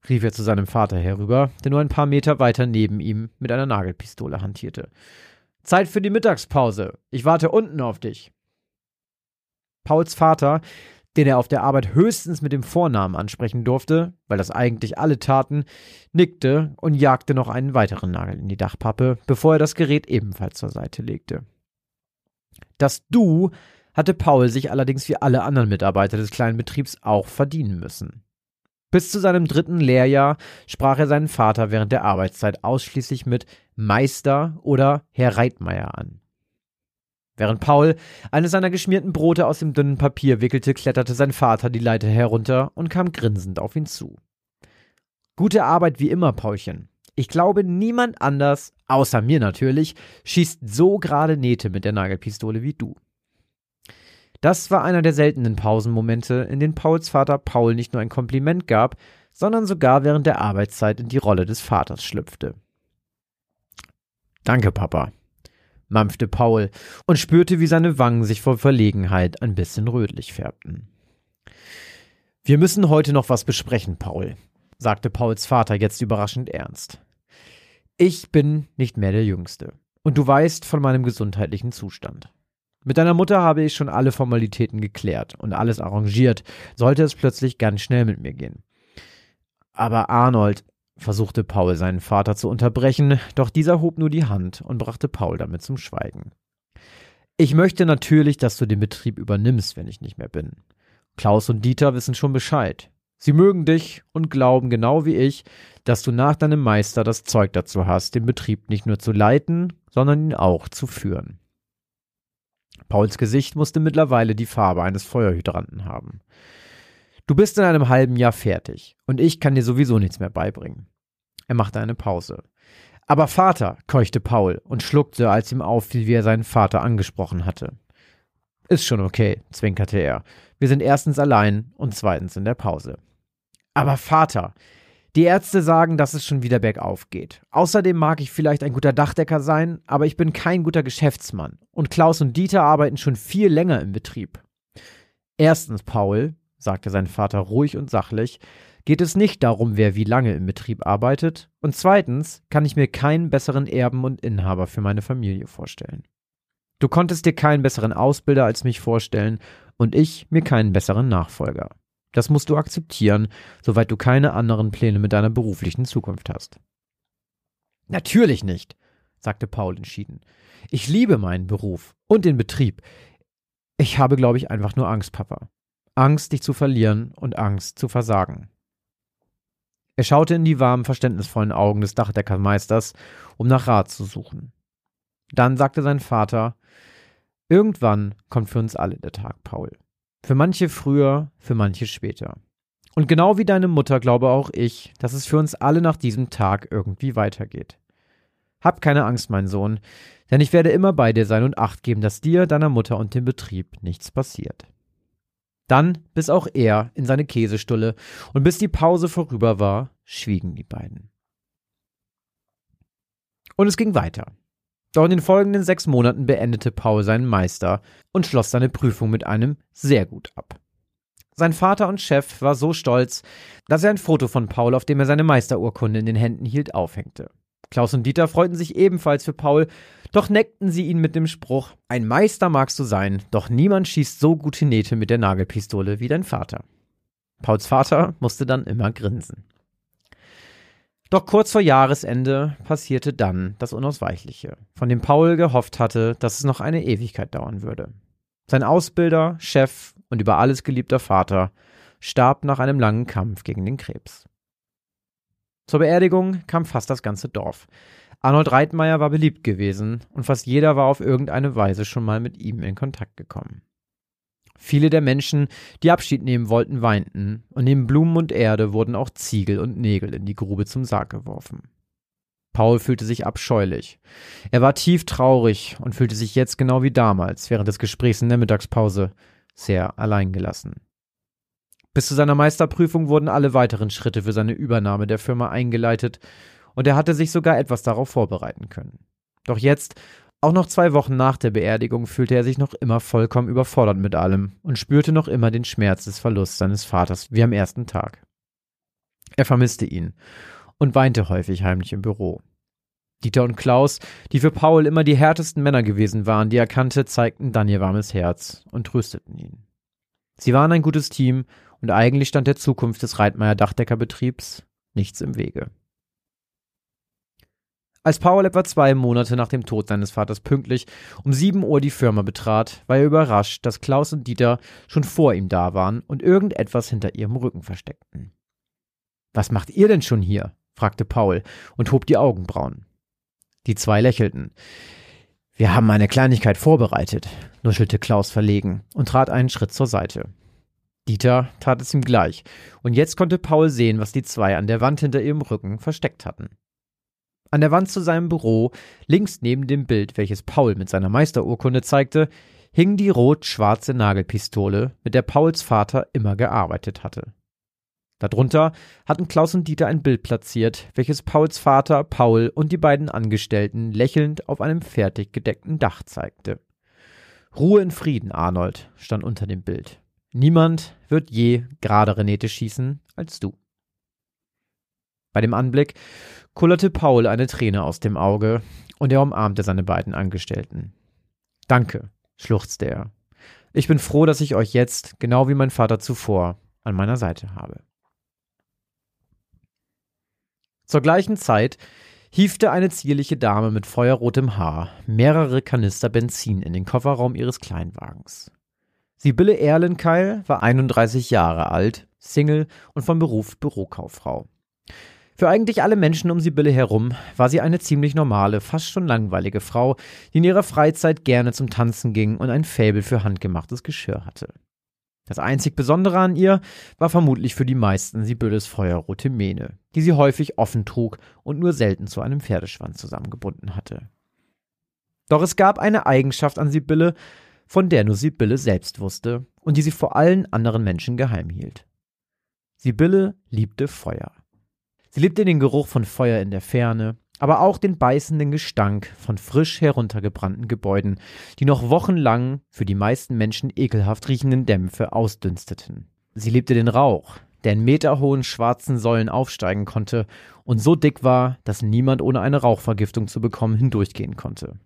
rief er zu seinem Vater herüber, der nur ein paar Meter weiter neben ihm mit einer Nagelpistole hantierte. Zeit für die Mittagspause. Ich warte unten auf dich. Pauls Vater, den er auf der Arbeit höchstens mit dem Vornamen ansprechen durfte, weil das eigentlich alle taten, nickte und jagte noch einen weiteren Nagel in die Dachpappe, bevor er das Gerät ebenfalls zur Seite legte. Das Du hatte Paul sich allerdings wie alle anderen Mitarbeiter des kleinen Betriebs auch verdienen müssen. Bis zu seinem dritten Lehrjahr sprach er seinen Vater während der Arbeitszeit ausschließlich mit Meister oder Herr Reitmeier an. Während Paul eines seiner geschmierten Brote aus dem dünnen Papier wickelte, kletterte sein Vater die Leiter herunter und kam grinsend auf ihn zu. Gute Arbeit wie immer, Paulchen. Ich glaube, niemand anders, außer mir natürlich, schießt so gerade Nähte mit der Nagelpistole wie du. Das war einer der seltenen Pausenmomente, in denen Pauls Vater Paul nicht nur ein Kompliment gab, sondern sogar während der Arbeitszeit in die Rolle des Vaters schlüpfte. Danke, Papa, mampfte Paul und spürte, wie seine Wangen sich vor Verlegenheit ein bisschen rötlich färbten. Wir müssen heute noch was besprechen, Paul, sagte Pauls Vater jetzt überraschend ernst. Ich bin nicht mehr der Jüngste, und du weißt von meinem gesundheitlichen Zustand. Mit deiner Mutter habe ich schon alle Formalitäten geklärt und alles arrangiert, sollte es plötzlich ganz schnell mit mir gehen. Aber Arnold, versuchte Paul seinen Vater zu unterbrechen, doch dieser hob nur die Hand und brachte Paul damit zum Schweigen. Ich möchte natürlich, dass du den Betrieb übernimmst, wenn ich nicht mehr bin. Klaus und Dieter wissen schon Bescheid. Sie mögen dich und glauben genau wie ich, dass du nach deinem Meister das Zeug dazu hast, den Betrieb nicht nur zu leiten, sondern ihn auch zu führen. Pauls Gesicht musste mittlerweile die Farbe eines Feuerhydranten haben. Du bist in einem halben Jahr fertig und ich kann dir sowieso nichts mehr beibringen. Er machte eine Pause. Aber Vater, keuchte Paul und schluckte, als ihm auffiel, wie er seinen Vater angesprochen hatte. Ist schon okay, zwinkerte er. Wir sind erstens allein und zweitens in der Pause. Aber Vater, die Ärzte sagen, dass es schon wieder bergauf geht. Außerdem mag ich vielleicht ein guter Dachdecker sein, aber ich bin kein guter Geschäftsmann. Und Klaus und Dieter arbeiten schon viel länger im Betrieb. Erstens, Paul, sagte sein Vater ruhig und sachlich, geht es nicht darum, wer wie lange im Betrieb arbeitet. Und zweitens kann ich mir keinen besseren Erben und Inhaber für meine Familie vorstellen. Du konntest dir keinen besseren Ausbilder als mich vorstellen und ich mir keinen besseren Nachfolger. Das musst du akzeptieren, soweit du keine anderen Pläne mit deiner beruflichen Zukunft hast. Natürlich nicht, sagte Paul entschieden. Ich liebe meinen Beruf und den Betrieb. Ich habe, glaube ich, einfach nur Angst, Papa. Angst, dich zu verlieren und Angst zu versagen. Er schaute in die warmen, verständnisvollen Augen des Dachdeckermeisters, um nach Rat zu suchen. Dann sagte sein Vater, Irgendwann kommt für uns alle der Tag, Paul. Für manche früher, für manche später. Und genau wie deine Mutter glaube auch ich, dass es für uns alle nach diesem Tag irgendwie weitergeht. Hab keine Angst, mein Sohn, denn ich werde immer bei dir sein und acht geben, dass dir, deiner Mutter und dem Betrieb nichts passiert. Dann biss auch er in seine Käsestulle, und bis die Pause vorüber war, schwiegen die beiden. Und es ging weiter. Doch in den folgenden sechs Monaten beendete Paul seinen Meister und schloss seine Prüfung mit einem sehr gut ab. Sein Vater und Chef war so stolz, dass er ein Foto von Paul, auf dem er seine Meisterurkunde in den Händen hielt, aufhängte. Klaus und Dieter freuten sich ebenfalls für Paul, doch neckten sie ihn mit dem Spruch, ein Meister magst du sein, doch niemand schießt so gute Nähte mit der Nagelpistole wie dein Vater. Pauls Vater musste dann immer grinsen. Doch kurz vor Jahresende passierte dann das Unausweichliche, von dem Paul gehofft hatte, dass es noch eine Ewigkeit dauern würde. Sein Ausbilder, Chef und über alles geliebter Vater starb nach einem langen Kampf gegen den Krebs. Zur Beerdigung kam fast das ganze Dorf. Arnold Reitmeier war beliebt gewesen und fast jeder war auf irgendeine Weise schon mal mit ihm in Kontakt gekommen. Viele der Menschen, die Abschied nehmen wollten, weinten, und neben Blumen und Erde wurden auch Ziegel und Nägel in die Grube zum Sarg geworfen. Paul fühlte sich abscheulich. Er war tief traurig und fühlte sich jetzt genau wie damals, während des Gesprächs in der Mittagspause, sehr alleingelassen. Bis zu seiner Meisterprüfung wurden alle weiteren Schritte für seine Übernahme der Firma eingeleitet, und er hatte sich sogar etwas darauf vorbereiten können. Doch jetzt, auch noch zwei Wochen nach der Beerdigung, fühlte er sich noch immer vollkommen überfordert mit allem und spürte noch immer den Schmerz des Verlusts seines Vaters wie am ersten Tag. Er vermisste ihn und weinte häufig heimlich im Büro. Dieter und Klaus, die für Paul immer die härtesten Männer gewesen waren, die er kannte, zeigten dann ihr warmes Herz und trösteten ihn. Sie waren ein gutes Team und eigentlich stand der Zukunft des Reitmeier Dachdeckerbetriebs nichts im Wege. Als Paul etwa zwei Monate nach dem Tod seines Vaters pünktlich um sieben Uhr die Firma betrat, war er überrascht, dass Klaus und Dieter schon vor ihm da waren und irgendetwas hinter ihrem Rücken versteckten. Was macht ihr denn schon hier? fragte Paul und hob die Augenbrauen. Die zwei lächelten. Wir haben eine Kleinigkeit vorbereitet, nuschelte Klaus verlegen und trat einen Schritt zur Seite. Dieter tat es ihm gleich, und jetzt konnte Paul sehen, was die zwei an der Wand hinter ihrem Rücken versteckt hatten. An der Wand zu seinem Büro, links neben dem Bild, welches Paul mit seiner Meisterurkunde zeigte, hing die rot-schwarze Nagelpistole, mit der Pauls Vater immer gearbeitet hatte. Darunter hatten Klaus und Dieter ein Bild platziert, welches Pauls Vater, Paul und die beiden Angestellten lächelnd auf einem fertig gedeckten Dach zeigte. Ruhe in Frieden, Arnold, stand unter dem Bild. Niemand wird je gerade Renete schießen als du. Bei dem Anblick kullerte Paul eine Träne aus dem Auge und er umarmte seine beiden Angestellten. Danke, schluchzte er. Ich bin froh, dass ich euch jetzt, genau wie mein Vater zuvor, an meiner Seite habe. Zur gleichen Zeit hiefte eine zierliche Dame mit feuerrotem Haar mehrere Kanister Benzin in den Kofferraum ihres Kleinwagens. Sibylle Erlenkeil war 31 Jahre alt, Single und von Beruf Bürokauffrau. Für eigentlich alle Menschen um Sibylle herum war sie eine ziemlich normale, fast schon langweilige Frau, die in ihrer Freizeit gerne zum Tanzen ging und ein Faible für handgemachtes Geschirr hatte. Das einzig Besondere an ihr war vermutlich für die meisten Sibylles feuerrote Mähne, die sie häufig offen trug und nur selten zu einem Pferdeschwanz zusammengebunden hatte. Doch es gab eine Eigenschaft an Sibylle, von der nur Sibylle selbst wusste und die sie vor allen anderen Menschen geheim hielt. Sibylle liebte Feuer. Sie liebte den Geruch von Feuer in der Ferne, aber auch den beißenden Gestank von frisch heruntergebrannten Gebäuden, die noch wochenlang für die meisten Menschen ekelhaft riechenden Dämpfe ausdünsteten. Sie liebte den Rauch, der in meterhohen schwarzen Säulen aufsteigen konnte und so dick war, dass niemand ohne eine Rauchvergiftung zu bekommen hindurchgehen konnte.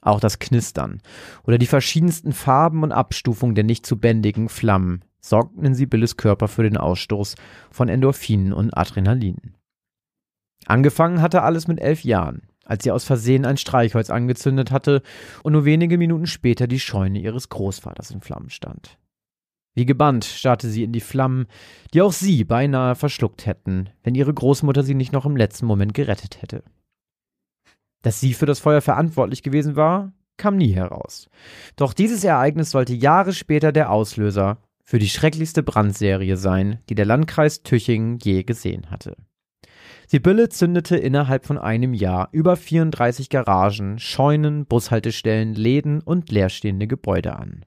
Auch das Knistern oder die verschiedensten Farben und Abstufungen der nicht zu bändigen Flammen sorgten in Sibylles Körper für den Ausstoß von Endorphinen und Adrenalin. Angefangen hatte alles mit elf Jahren, als sie aus Versehen ein Streichholz angezündet hatte und nur wenige Minuten später die Scheune ihres Großvaters in Flammen stand. Wie gebannt starrte sie in die Flammen, die auch sie beinahe verschluckt hätten, wenn ihre Großmutter sie nicht noch im letzten Moment gerettet hätte. Dass sie für das Feuer verantwortlich gewesen war, kam nie heraus. Doch dieses Ereignis sollte Jahre später der Auslöser für die schrecklichste Brandserie sein, die der Landkreis Tüchingen je gesehen hatte. Sibylle zündete innerhalb von einem Jahr über 34 Garagen, Scheunen, Bushaltestellen, Läden und leerstehende Gebäude an.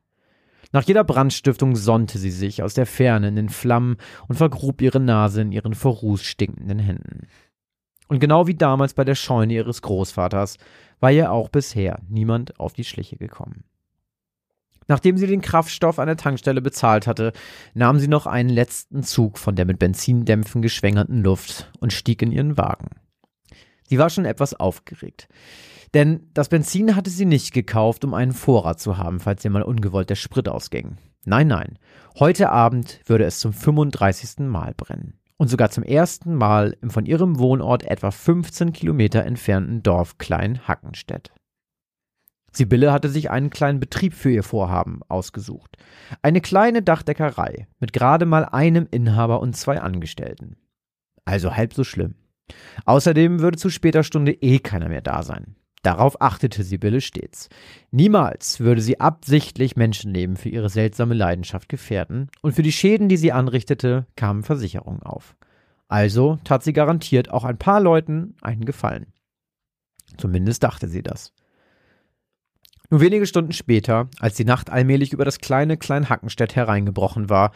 Nach jeder Brandstiftung sonnte sie sich aus der Ferne in den Flammen und vergrub ihre Nase in ihren vor Ruß stinkenden Händen. Und genau wie damals bei der Scheune ihres Großvaters war ihr auch bisher niemand auf die Schliche gekommen. Nachdem sie den Kraftstoff an der Tankstelle bezahlt hatte, nahm sie noch einen letzten Zug von der mit Benzindämpfen geschwängerten Luft und stieg in ihren Wagen. Sie war schon etwas aufgeregt. Denn das Benzin hatte sie nicht gekauft, um einen Vorrat zu haben, falls ihr mal ungewollt der Sprit ausging. Nein, nein. Heute Abend würde es zum 35. Mal brennen. und sogar zum ersten Mal im von ihrem Wohnort etwa 15 Kilometer entfernten Dorf Klein Hackenstedt. Sibylle hatte sich einen kleinen Betrieb für ihr Vorhaben ausgesucht. Eine kleine Dachdeckerei mit gerade mal einem Inhaber und zwei Angestellten. Also halb so schlimm. Außerdem würde zu später Stunde eh keiner mehr da sein. Darauf achtete Sibylle stets. Niemals würde sie absichtlich Menschenleben für ihre seltsame Leidenschaft gefährden, und für die Schäden, die sie anrichtete, kamen Versicherungen auf. Also tat sie garantiert auch ein paar Leuten einen Gefallen. Zumindest dachte sie das. Nur wenige Stunden später, als die Nacht allmählich über das kleine Kleinhackenstedt hereingebrochen war,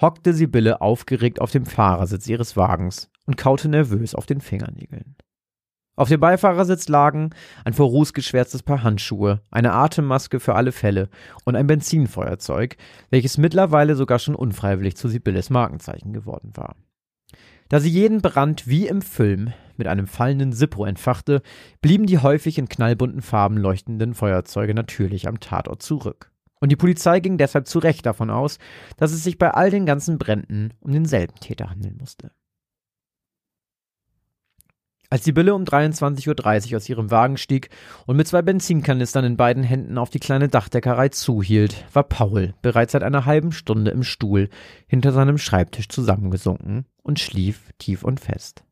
hockte Sibylle aufgeregt auf dem Fahrersitz ihres Wagens und kaute nervös auf den Fingernägeln. Auf dem Beifahrersitz lagen ein vor Ruß geschwärztes Paar Handschuhe, eine Atemmaske für alle Fälle und ein Benzinfeuerzeug, welches mittlerweile sogar schon unfreiwillig zu Sibylles Markenzeichen geworden war. Da sie jeden Brand wie im Film mit einem fallenden Sippo entfachte, blieben die häufig in knallbunten Farben leuchtenden Feuerzeuge natürlich am Tatort zurück. Und die Polizei ging deshalb zu Recht davon aus, dass es sich bei all den ganzen Bränden um denselben Täter handeln musste. Als Sibylle um 23.30 Uhr aus ihrem Wagen stieg und mit zwei Benzinkanistern in beiden Händen auf die kleine Dachdeckerei zuhielt, war Paul bereits seit einer halben Stunde im Stuhl hinter seinem Schreibtisch zusammengesunken und schlief tief und fest.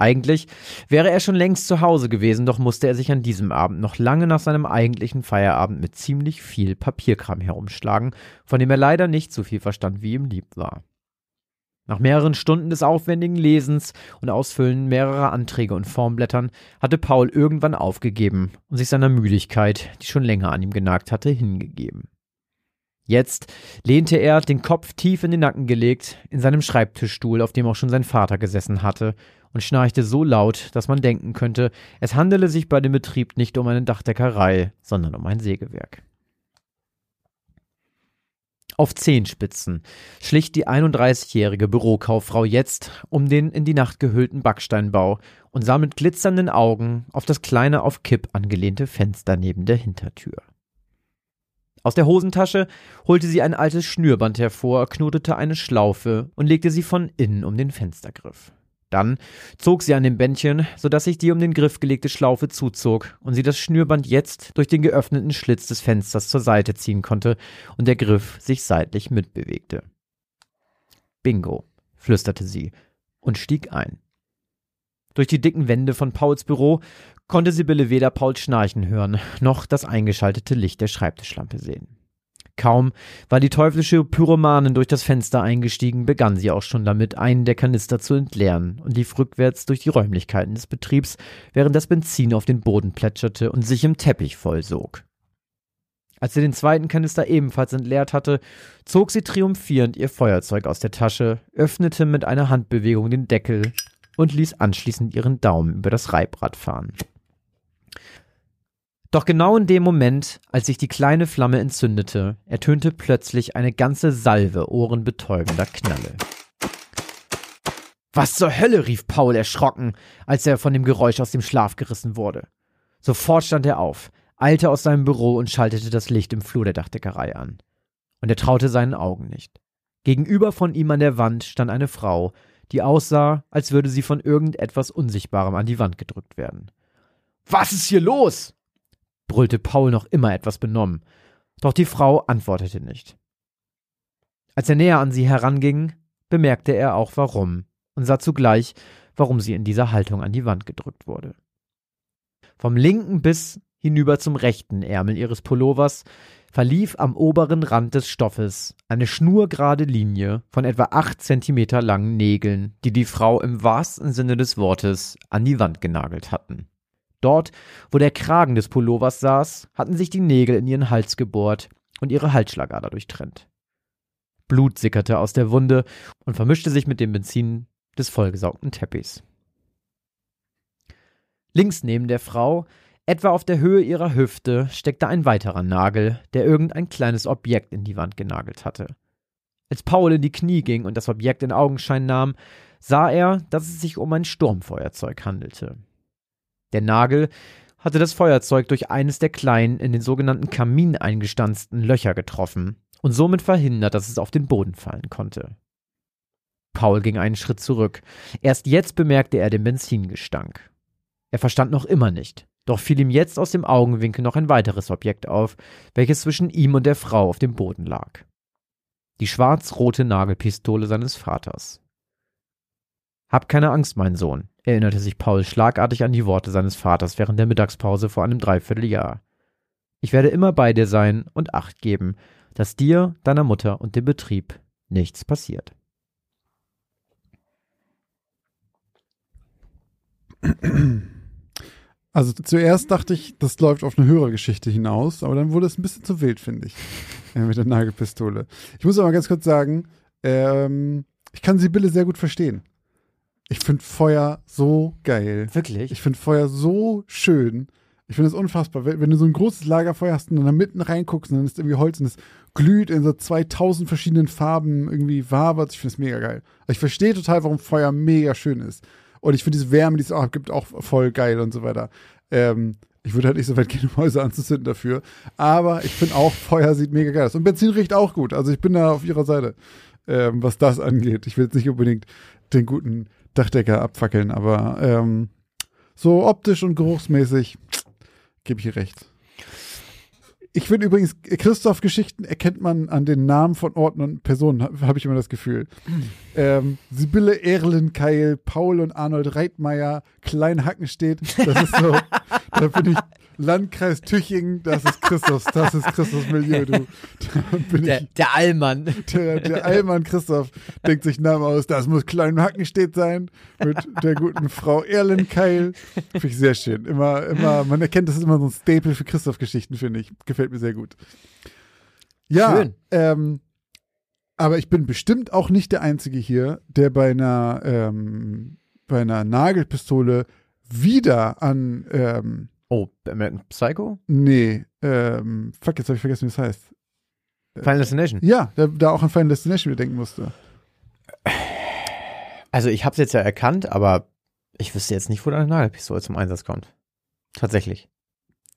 Eigentlich wäre er schon längst zu Hause gewesen, doch musste er sich an diesem Abend noch lange nach seinem eigentlichen Feierabend mit ziemlich viel Papierkram herumschlagen, von dem er leider nicht so viel verstand, wie ihm lieb war. Nach mehreren Stunden des aufwendigen Lesens und Ausfüllen mehrerer Anträge und Formblättern hatte Paul irgendwann aufgegeben und sich seiner Müdigkeit, die schon länger an ihm genagt hatte, hingegeben. Jetzt lehnte er, den Kopf tief in den Nacken gelegt, in seinem Schreibtischstuhl, auf dem auch schon sein Vater gesessen hatte, und schnarchte so laut, dass man denken könnte, es handele sich bei dem Betrieb nicht um eine Dachdeckerei, sondern um ein Sägewerk. Auf Zehenspitzen schlich die 31-jährige Bürokauffrau jetzt um den in die Nacht gehüllten Backsteinbau und sah mit glitzernden Augen auf das kleine auf Kipp angelehnte Fenster neben der Hintertür. Aus der Hosentasche holte sie ein altes Schnürband hervor, knotete eine Schlaufe und legte sie von innen um den Fenstergriff. Dann zog sie an dem Bändchen, sodass sich die um den Griff gelegte Schlaufe zuzog und sie das Schnürband jetzt durch den geöffneten Schlitz des Fensters zur Seite ziehen konnte und der Griff sich seitlich mitbewegte. Bingo, flüsterte sie und stieg ein. Durch die dicken Wände von Pauls Büro konnte Sibylle weder Paul schnarchen hören, noch das eingeschaltete Licht der Schreibtischlampe sehen. Kaum war die teuflische Pyromanin durch das Fenster eingestiegen, begann sie auch schon damit, einen der Kanister zu entleeren und lief rückwärts durch die Räumlichkeiten des Betriebs, während das Benzin auf den Boden plätscherte und sich im Teppich vollsog. Als sie den zweiten Kanister ebenfalls entleert hatte, zog sie triumphierend ihr Feuerzeug aus der Tasche, öffnete mit einer Handbewegung den Deckel und ließ anschließend ihren Daumen über das Reibrad fahren. Doch genau in dem Moment, als sich die kleine Flamme entzündete, ertönte plötzlich eine ganze Salve ohrenbetäubender Knalle. Was zur Hölle? rief Paul erschrocken, als er von dem Geräusch aus dem Schlaf gerissen wurde. Sofort stand er auf, eilte aus seinem Büro und schaltete das Licht im Flur der Dachdeckerei an. Und er traute seinen Augen nicht. Gegenüber von ihm an der Wand stand eine Frau, die aussah, als würde sie von irgendetwas Unsichtbarem an die Wand gedrückt werden. Was ist hier los? Brüllte Paul noch immer etwas benommen. Doch die Frau antwortete nicht. Als er näher an sie heranging, bemerkte er auch warum und sah zugleich, warum sie in dieser Haltung an die Wand gedrückt wurde. Vom linken bis hinüber zum rechten Ärmel ihres Pullovers verlief am oberen Rand des Stoffes eine schnurgerade Linie von etwa acht Zentimeter langen Nägeln, die die Frau im wahrsten Sinne des Wortes an die Wand genagelt hatten. Dort, wo der Kragen des Pullovers saß, hatten sich die Nägel in ihren Hals gebohrt und ihre Halsschlagader durchtrennt. Blut sickerte aus der Wunde und vermischte sich mit dem Benzin des vollgesaugten Teppichs. Links neben der Frau, etwa auf der Höhe ihrer Hüfte, steckte ein weiterer Nagel, der irgendein kleines Objekt in die Wand genagelt hatte. Als Paul in die Knie ging und das Objekt in Augenschein nahm, sah er, dass es sich um ein Sturmfeuerzeug handelte. Der Nagel hatte das Feuerzeug durch eines der kleinen, in den sogenannten Kamin eingestanzten Löcher getroffen und somit verhindert, dass es auf den Boden fallen konnte. Paul ging einen Schritt zurück. Erst jetzt bemerkte er den Benzingestank. Er verstand noch immer nicht. Doch fiel ihm jetzt aus dem Augenwinkel noch ein weiteres Objekt auf, welches zwischen ihm und der Frau auf dem Boden lag. Die schwarz-rote Nagelpistole seines Vaters. Hab keine Angst, mein Sohn, erinnerte sich Paul schlagartig an die Worte seines Vaters während der Mittagspause vor einem Dreivierteljahr. Ich werde immer bei dir sein und Acht geben, dass dir, deiner Mutter und dem Betrieb nichts passiert. Also zuerst dachte ich, das läuft auf eine höhere Geschichte hinaus, aber dann wurde es ein bisschen zu wild, finde ich, äh, mit der Nagelpistole. Ich muss aber ganz kurz sagen, ähm, ich kann Sibylle sehr gut verstehen. Ich finde Feuer so geil. Wirklich? Ich finde Feuer so schön. Ich finde es unfassbar. Wenn, du so ein großes Lagerfeuer hast und dann da mitten reinguckst und dann ist irgendwie Holz und es glüht in so 2000 verschiedenen Farben, irgendwie wabert. Ich finde es mega geil. Also ich verstehe total, warum Feuer mega schön ist. Und ich finde diese Wärme, die es auch gibt, auch voll geil und so weiter. Ähm, ich würde halt nicht so weit gehen, um Häuser anzuzünden dafür. Aber ich finde auch, Feuer sieht mega geil aus. Und Benzin riecht auch gut. Also ich bin da auf ihrer Seite, ähm, was das angeht. Ich will jetzt nicht unbedingt den guten Dachdecker abfackeln, aber ähm, so optisch und geruchsmäßig gebe ich ihr recht. Ich finde übrigens, Christoph-Geschichten erkennt man an den Namen von Orten und Personen, habe hab ich immer das Gefühl. Ähm, Sibylle Erlenkeil, Paul und Arnold Reitmeier, Klein Hackenstedt, das ist so, da bin ich Landkreis Tüchingen, das ist Christoph, das ist Christophs Milieu, du. Der, der, Allmann. Der, der Allmann Christoph denkt sich Namen aus, das muss Klein Hackenstedt sein, mit der guten Frau Erlenkeil. Finde ich sehr schön. Immer, immer, man erkennt, das ist immer so ein Staple für Christoph-Geschichten, finde ich. Gefällt mir sehr gut. Ja, Schön. Ähm, aber ich bin bestimmt auch nicht der Einzige hier, der bei einer, ähm, bei einer Nagelpistole wieder an ähm, Oh, American Psycho? Nee, ähm, fuck, jetzt habe ich vergessen, wie es das heißt. Final Destination? Ja, da, da auch an Final Destination denken musste. Also ich habe es jetzt ja erkannt, aber ich wüsste jetzt nicht, wo deine Nagelpistole zum Einsatz kommt. Tatsächlich.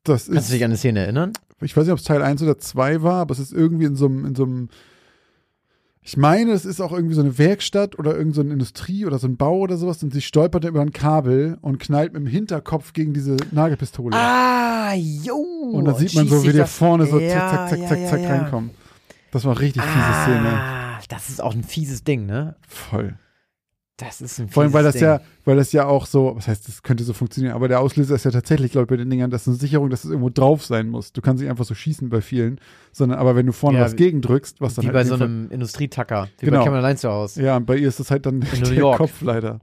Das Kannst du dich an eine Szene erinnern? Ich weiß nicht, ob es Teil 1 oder 2 war, aber es ist irgendwie in so einem ich meine, es ist auch irgendwie so eine Werkstatt oder irgendeine so Industrie oder so ein Bau oder sowas und sie stolpert über ein Kabel und knallt mit dem Hinterkopf gegen diese Nagelpistole. Ah, jo. Und da sieht man so, wie der vorne so ja, zack, zack, zack, zack, ja, zack ja. reinkommt. Das war richtig fiese ah, Szene. Das ist auch ein fieses Ding, ne? Voll. Das ist ein Vor allem, weil das Ding. ja, weil das ja auch so, was heißt, das könnte so funktionieren, aber der Auslöser ist ja tatsächlich, glaube ich, bei den Dingern, das ist eine Sicherung, dass es irgendwo drauf sein muss. Du kannst nicht einfach so schießen bei vielen, sondern aber wenn du vorne ja, was gegendrückst, was dann wie halt. bei so einem Industrietacker, wie genau. bei Cameron allein zu Hause. Ja, und bei ihr ist das halt dann In der. Kopf leider.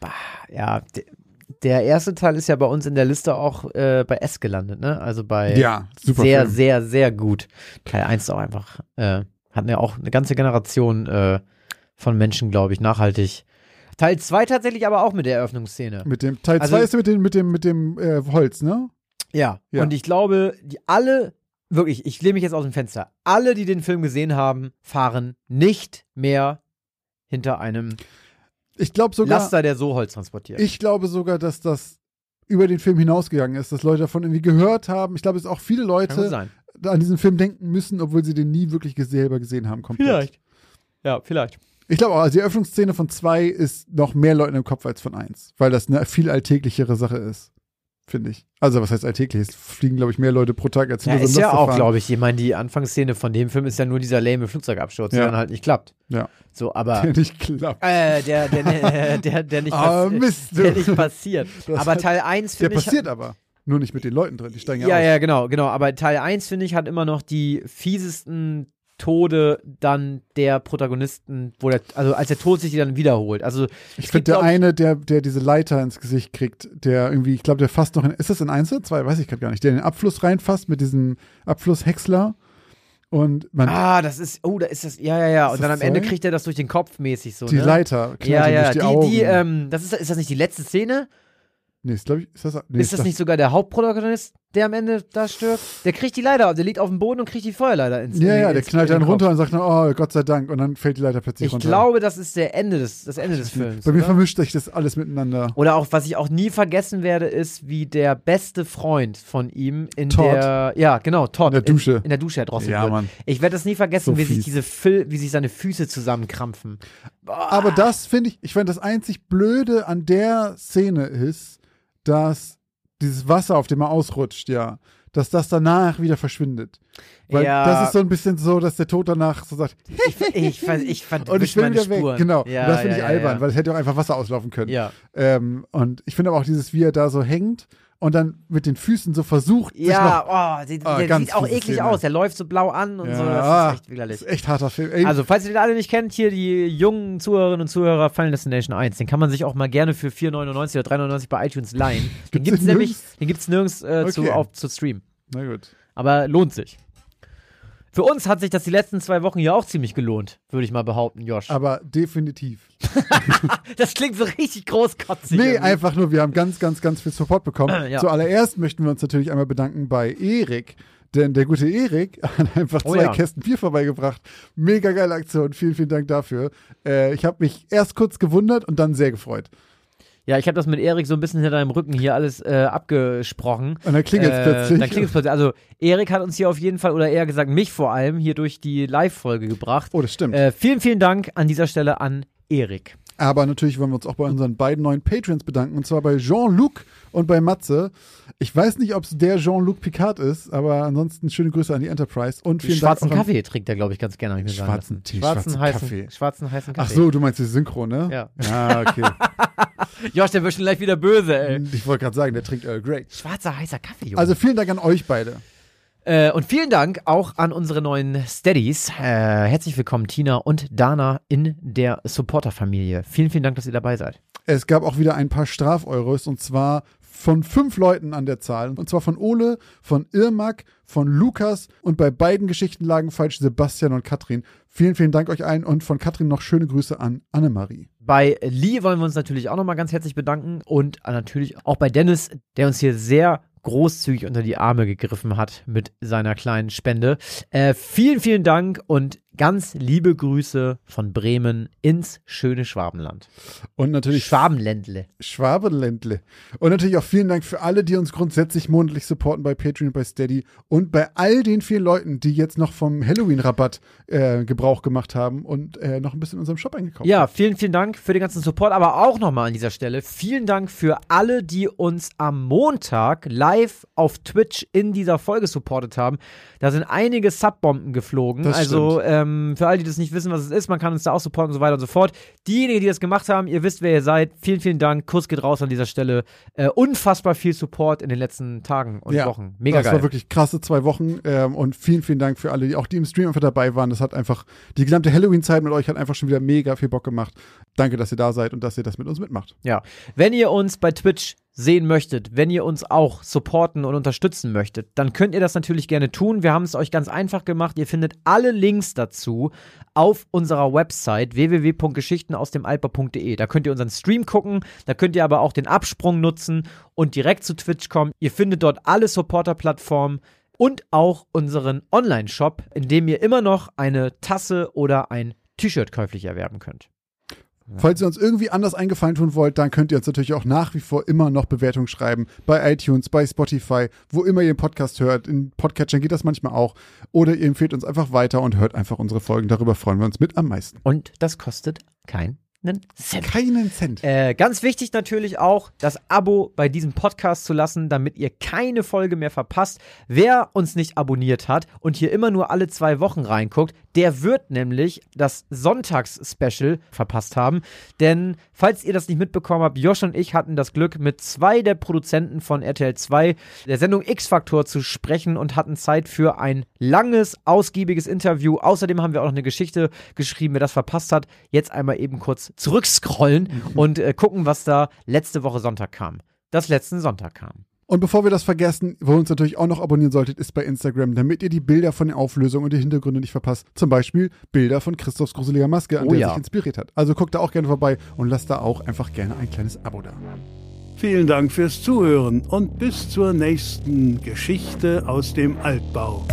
Bah, ja, der erste Teil ist ja bei uns in der Liste auch äh, bei S gelandet, ne? Also bei ja, super sehr, Film. sehr, sehr gut. Teil 1 ist auch einfach, äh, hatten ja auch eine ganze Generation äh, von Menschen, glaube ich, nachhaltig Teil 2 tatsächlich aber auch mit der Eröffnungsszene. Mit dem Teil 2 also, ist mit dem, mit dem, mit dem äh, Holz, ne? Ja. ja. Und ich glaube, die alle, wirklich, ich lehne mich jetzt aus dem Fenster, alle, die den Film gesehen haben, fahren nicht mehr hinter einem ich sogar, Laster, der so Holz transportiert. Ich glaube sogar, dass das über den Film hinausgegangen ist, dass Leute davon irgendwie gehört haben. Ich glaube, es auch viele Leute an diesen Film denken müssen, obwohl sie den nie wirklich selber gesehen haben. Komplett. Vielleicht. Ja, vielleicht. Ich glaube auch, also die Öffnungsszene von zwei ist noch mehr Leuten im Kopf als von eins, weil das eine viel alltäglichere Sache ist, finde ich. Also was heißt alltäglich? Es fliegen, glaube ich, mehr Leute pro Tag als ja, ist ja auch, glaube ich. Ich meine, die Anfangsszene von dem Film ist ja nur dieser lame Flugzeugabsturz, ja. der dann halt nicht klappt. Ja. So, aber der nicht klappt. Äh, der, der, der, der, der nicht, ah, passi Mist, der nicht passiert. aber Teil 1 finde ich. Der passiert aber. Nur nicht mit den Leuten drin, die steigen ja Ja, aus. ja, genau, genau. Aber Teil 1, finde ich, hat immer noch die fiesesten Tode dann der Protagonisten, wo der, also als der Tod sich dann wiederholt. Also ich finde der eine, der, der diese Leiter ins Gesicht kriegt, der irgendwie, ich glaube, der fasst noch in, ist das in eins oder zwei? Weiß ich gerade gar nicht. Der in den Abfluss reinfasst mit diesem Abflusshäcksler. Und man, ah, das ist, oh, da ist das, ja, ja, ja. Und dann am? Ende kriegt er das durch den Kopf mäßig so. Die ne? Leiter, ja, ja, durch die, die, Augen. die, ähm, das ist, ist das nicht die letzte Szene? Nee, ist, ich, ist das, nee, ist das, das nicht sogar der Hauptprotagonist? Der am Ende da stirbt? Der kriegt die Leiter, der liegt auf dem Boden und kriegt die Feuerleiter ins Ja, ja, ins- der knallt dann runter und sagt dann, oh, Gott sei Dank. Und dann fällt die Leiter plötzlich Ich runter. glaube, das ist der Ende des, das Ende des Films. Bei mir oder? vermischt sich das alles miteinander. Oder auch, was ich auch nie vergessen werde, ist, wie der beste Freund von ihm in Todd. der, ja, genau, Todd. In der Dusche. In, in der Dusche erdrosselt Ja, wird. Mann. Ich werde das nie vergessen, So wie sich fies. diese Fil wie sich seine Füße zusammenkrampfen. Aber das finde ich, ich finde das einzig Blöde an der Szene ist, dass dieses Wasser, auf dem er ausrutscht, ja, dass das danach wieder verschwindet. Weil Ja. das ist so ein bisschen so, dass der Tod danach so sagt, Ich, ich, ich und ich will wieder Spuren. weg. Genau. Ja, das finde ja, ich albern, weil es hätte auch einfach Wasser auslaufen können. Ja, Ähm, und ich finde aber auch dieses, wie er da so hängt und dann mit den Füßen so versucht, sich noch ja oh, die, Ah, der ganz sieht auch eklig Szene. aus. Der läuft so blau an und ja, so. Das ah, ist echt widerlich. Das ist echt harter Film. Ey, Also, falls ihr den alle nicht kennt, hier die jungen Zuhörerinnen und Zuhörer Final Destination 1, den kann man sich auch mal gerne für 4,99 oder 3,99 bei iTunes leihen. Den Gibt's gibt's nämlich, den gibt's nirgends äh, zu, Okay. auf, zu streamen. na gut. Aber lohnt sich. Für uns hat sich das die letzten zwei Wochen hier auch ziemlich gelohnt, würde ich mal behaupten, Josh. Aber definitiv. das klingt so richtig großkotzig. Nee, irgendwie. einfach nur, wir haben ganz, ganz, ganz viel Support bekommen. Ja. Zuallererst möchten wir uns natürlich einmal bedanken bei Erik. Denn der gute Erik hat einfach Oh zwei ja. Kästen Bier vorbeigebracht. Mega geile Aktion. Vielen, vielen Dank dafür. Äh, ich habe mich erst kurz gewundert und dann sehr gefreut. Ja, ich habe das mit Erik so ein bisschen hinter deinem Rücken hier alles äh, abgesprochen. Und dann klingelt es Äh, plötzlich. Dann klingelt es plötzlich. Also, Erik hat uns hier auf jeden Fall, oder eher gesagt, mich vor allem, hier durch die Live-Folge gebracht. oh, das stimmt. Äh, vielen, vielen Dank an dieser Stelle an Erik. Aber natürlich wollen wir uns auch bei unseren beiden neuen Patrons bedanken. Und zwar bei Jean-Luc und bei Matze. Ich weiß nicht, ob es der Jean-Luc Picard ist, aber ansonsten schöne Grüße an die Enterprise. Und vielen schwarzen Dank an- Kaffee trinkt er, glaube ich, ganz gerne, ich mir Schwarzen. Tee, schwarzen, schwarzen heißen, Kaffee. schwarzen heißen Ach Kaffee. so, du meinst die Synchro, ne? Ja. Ah, okay. Josh, der wird schon gleich wieder böse, ey. ich wollte gerade sagen, der trinkt Earl Grey. Schwarzer heißer Kaffee, Junge. Also vielen Dank an euch beide. Äh, und vielen Dank auch an unsere neuen Steadies. Äh, herzlich willkommen, Tina und Dana in der Supporter-Familie. Vielen, vielen Dank, dass ihr dabei seid. Es gab auch wieder ein paar Strafeuros und zwar von fünf Leuten an der Zahl. Und zwar von Ole, von Irmak, von Lukas und bei beiden Geschichten lagen falsch Sebastian und Katrin. Vielen, vielen Dank euch allen und von Katrin noch schöne Grüße an Annemarie. Bei Lee wollen wir uns natürlich auch nochmal ganz herzlich bedanken und natürlich auch bei Dennis, der uns hier sehr großzügig unter die Arme gegriffen hat mit seiner kleinen Spende. Äh, vielen, vielen Dank und ganz liebe Grüße von Bremen ins schöne Schwabenland. Und natürlich Schwabenländle. Schwabenländle. Und natürlich auch vielen Dank für alle, die uns grundsätzlich monatlich supporten bei Patreon bei Steady. Und bei all den vielen Leuten, die jetzt noch vom Halloween-Rabatt äh, Gebrauch gemacht haben und äh, noch ein bisschen in unserem Shop eingekauft Ja, haben. vielen, vielen Dank für den ganzen Support, aber auch nochmal an dieser Stelle vielen Dank für alle, die uns am Montag live auf Twitch in dieser Folge supportet haben. Da sind einige Subbomben geflogen. Das also ähm, für alle, die das nicht wissen, was es ist, man kann uns da auch supporten und so weiter und so fort. Diejenigen, die das gemacht haben, ihr wisst, wer ihr seid. Vielen, vielen Dank. Kuss geht raus an dieser Stelle. Äh, unfassbar viel Support in den letzten Tagen und Wochen. Mega das geil. war wirklich krasse zwei Wochen ähm, und vielen, vielen Dank für alle, die auch die im Stream einfach dabei waren. Das hat einfach, die gesamte Halloween-Zeit mit euch hat einfach schon wieder mega viel Bock gemacht. Danke, dass ihr da seid und dass ihr das mit uns mitmacht. Ja, wenn ihr uns bei Twitch sehen möchtet, wenn ihr uns auch supporten und unterstützen möchtet, dann könnt ihr das natürlich gerne tun. Wir haben es euch ganz einfach gemacht. Ihr findet alle Links dazu auf unserer Website www.geschichtenausdemalper.de. Da könnt ihr unseren Stream gucken, da könnt ihr aber auch den Absprung nutzen und direkt zu Twitch kommen. Ihr findet dort alle Supporter-Plattformen und auch unseren Online-Shop, in dem ihr immer noch eine Tasse oder ein T-Shirt käuflich erwerben könnt. Falls ihr uns irgendwie anders eingefallen tun wollt, dann könnt ihr uns natürlich auch nach wie vor immer noch Bewertungen schreiben. Bei iTunes, bei Spotify, wo immer ihr den Podcast hört. In Podcatchern geht das manchmal auch. Oder ihr empfehlt uns einfach weiter und hört einfach unsere Folgen. Darüber freuen wir uns mit am meisten. Und das kostet keinen Cent. Keinen Cent. Äh, ganz wichtig natürlich auch, das Abo bei diesem Podcast zu lassen, damit ihr keine Folge mehr verpasst. Wer uns nicht abonniert hat und hier immer nur alle zwei Wochen reinguckt, der wird nämlich das Sonntags-Special verpasst haben. Denn, falls ihr das nicht mitbekommen habt, Josh und ich hatten das Glück, mit zwei der Produzenten von RTL 2 der Sendung X-Factor zu sprechen und hatten Zeit für ein langes, ausgiebiges Interview. Außerdem haben wir auch noch eine Geschichte geschrieben, wer das verpasst hat. Jetzt einmal eben kurz zurückscrollen und äh, gucken, was da letzte Woche Sonntag kam. Das letzten Sonntag kam. Und bevor wir das vergessen, wo ihr uns natürlich auch noch abonnieren solltet, ist bei Instagram, damit ihr die Bilder von den Auflösungen und die Hintergründe nicht verpasst. Zum Beispiel Bilder von Christophs gruseliger Maske, an Oh der er ja. sich inspiriert hat. Also guckt da auch gerne vorbei und lasst da auch einfach gerne ein kleines Abo da. Vielen Dank fürs Zuhören und bis zur nächsten Geschichte aus dem Altbau.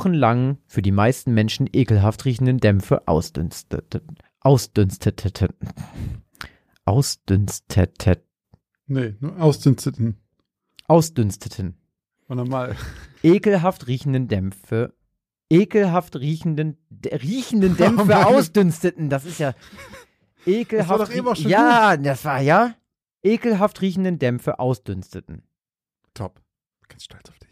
Wochenlang für die meisten Menschen ekelhaft riechenden Dämpfe ausdünsteten. Ausdünsteten. Ausdünsteten. Nee, nur ausdünsteten. Ausdünsteten. War normal. Ekelhaft riechenden Dämpfe. Ekelhaft riechenden, riechenden Oh Dämpfe Mann. ausdünsteten. Das ist ja. Ekelhaft. doch eben auch schon ja, das war ja. Ekelhaft riechenden Dämpfe ausdünsteten. Top. Ganz stolz auf dich.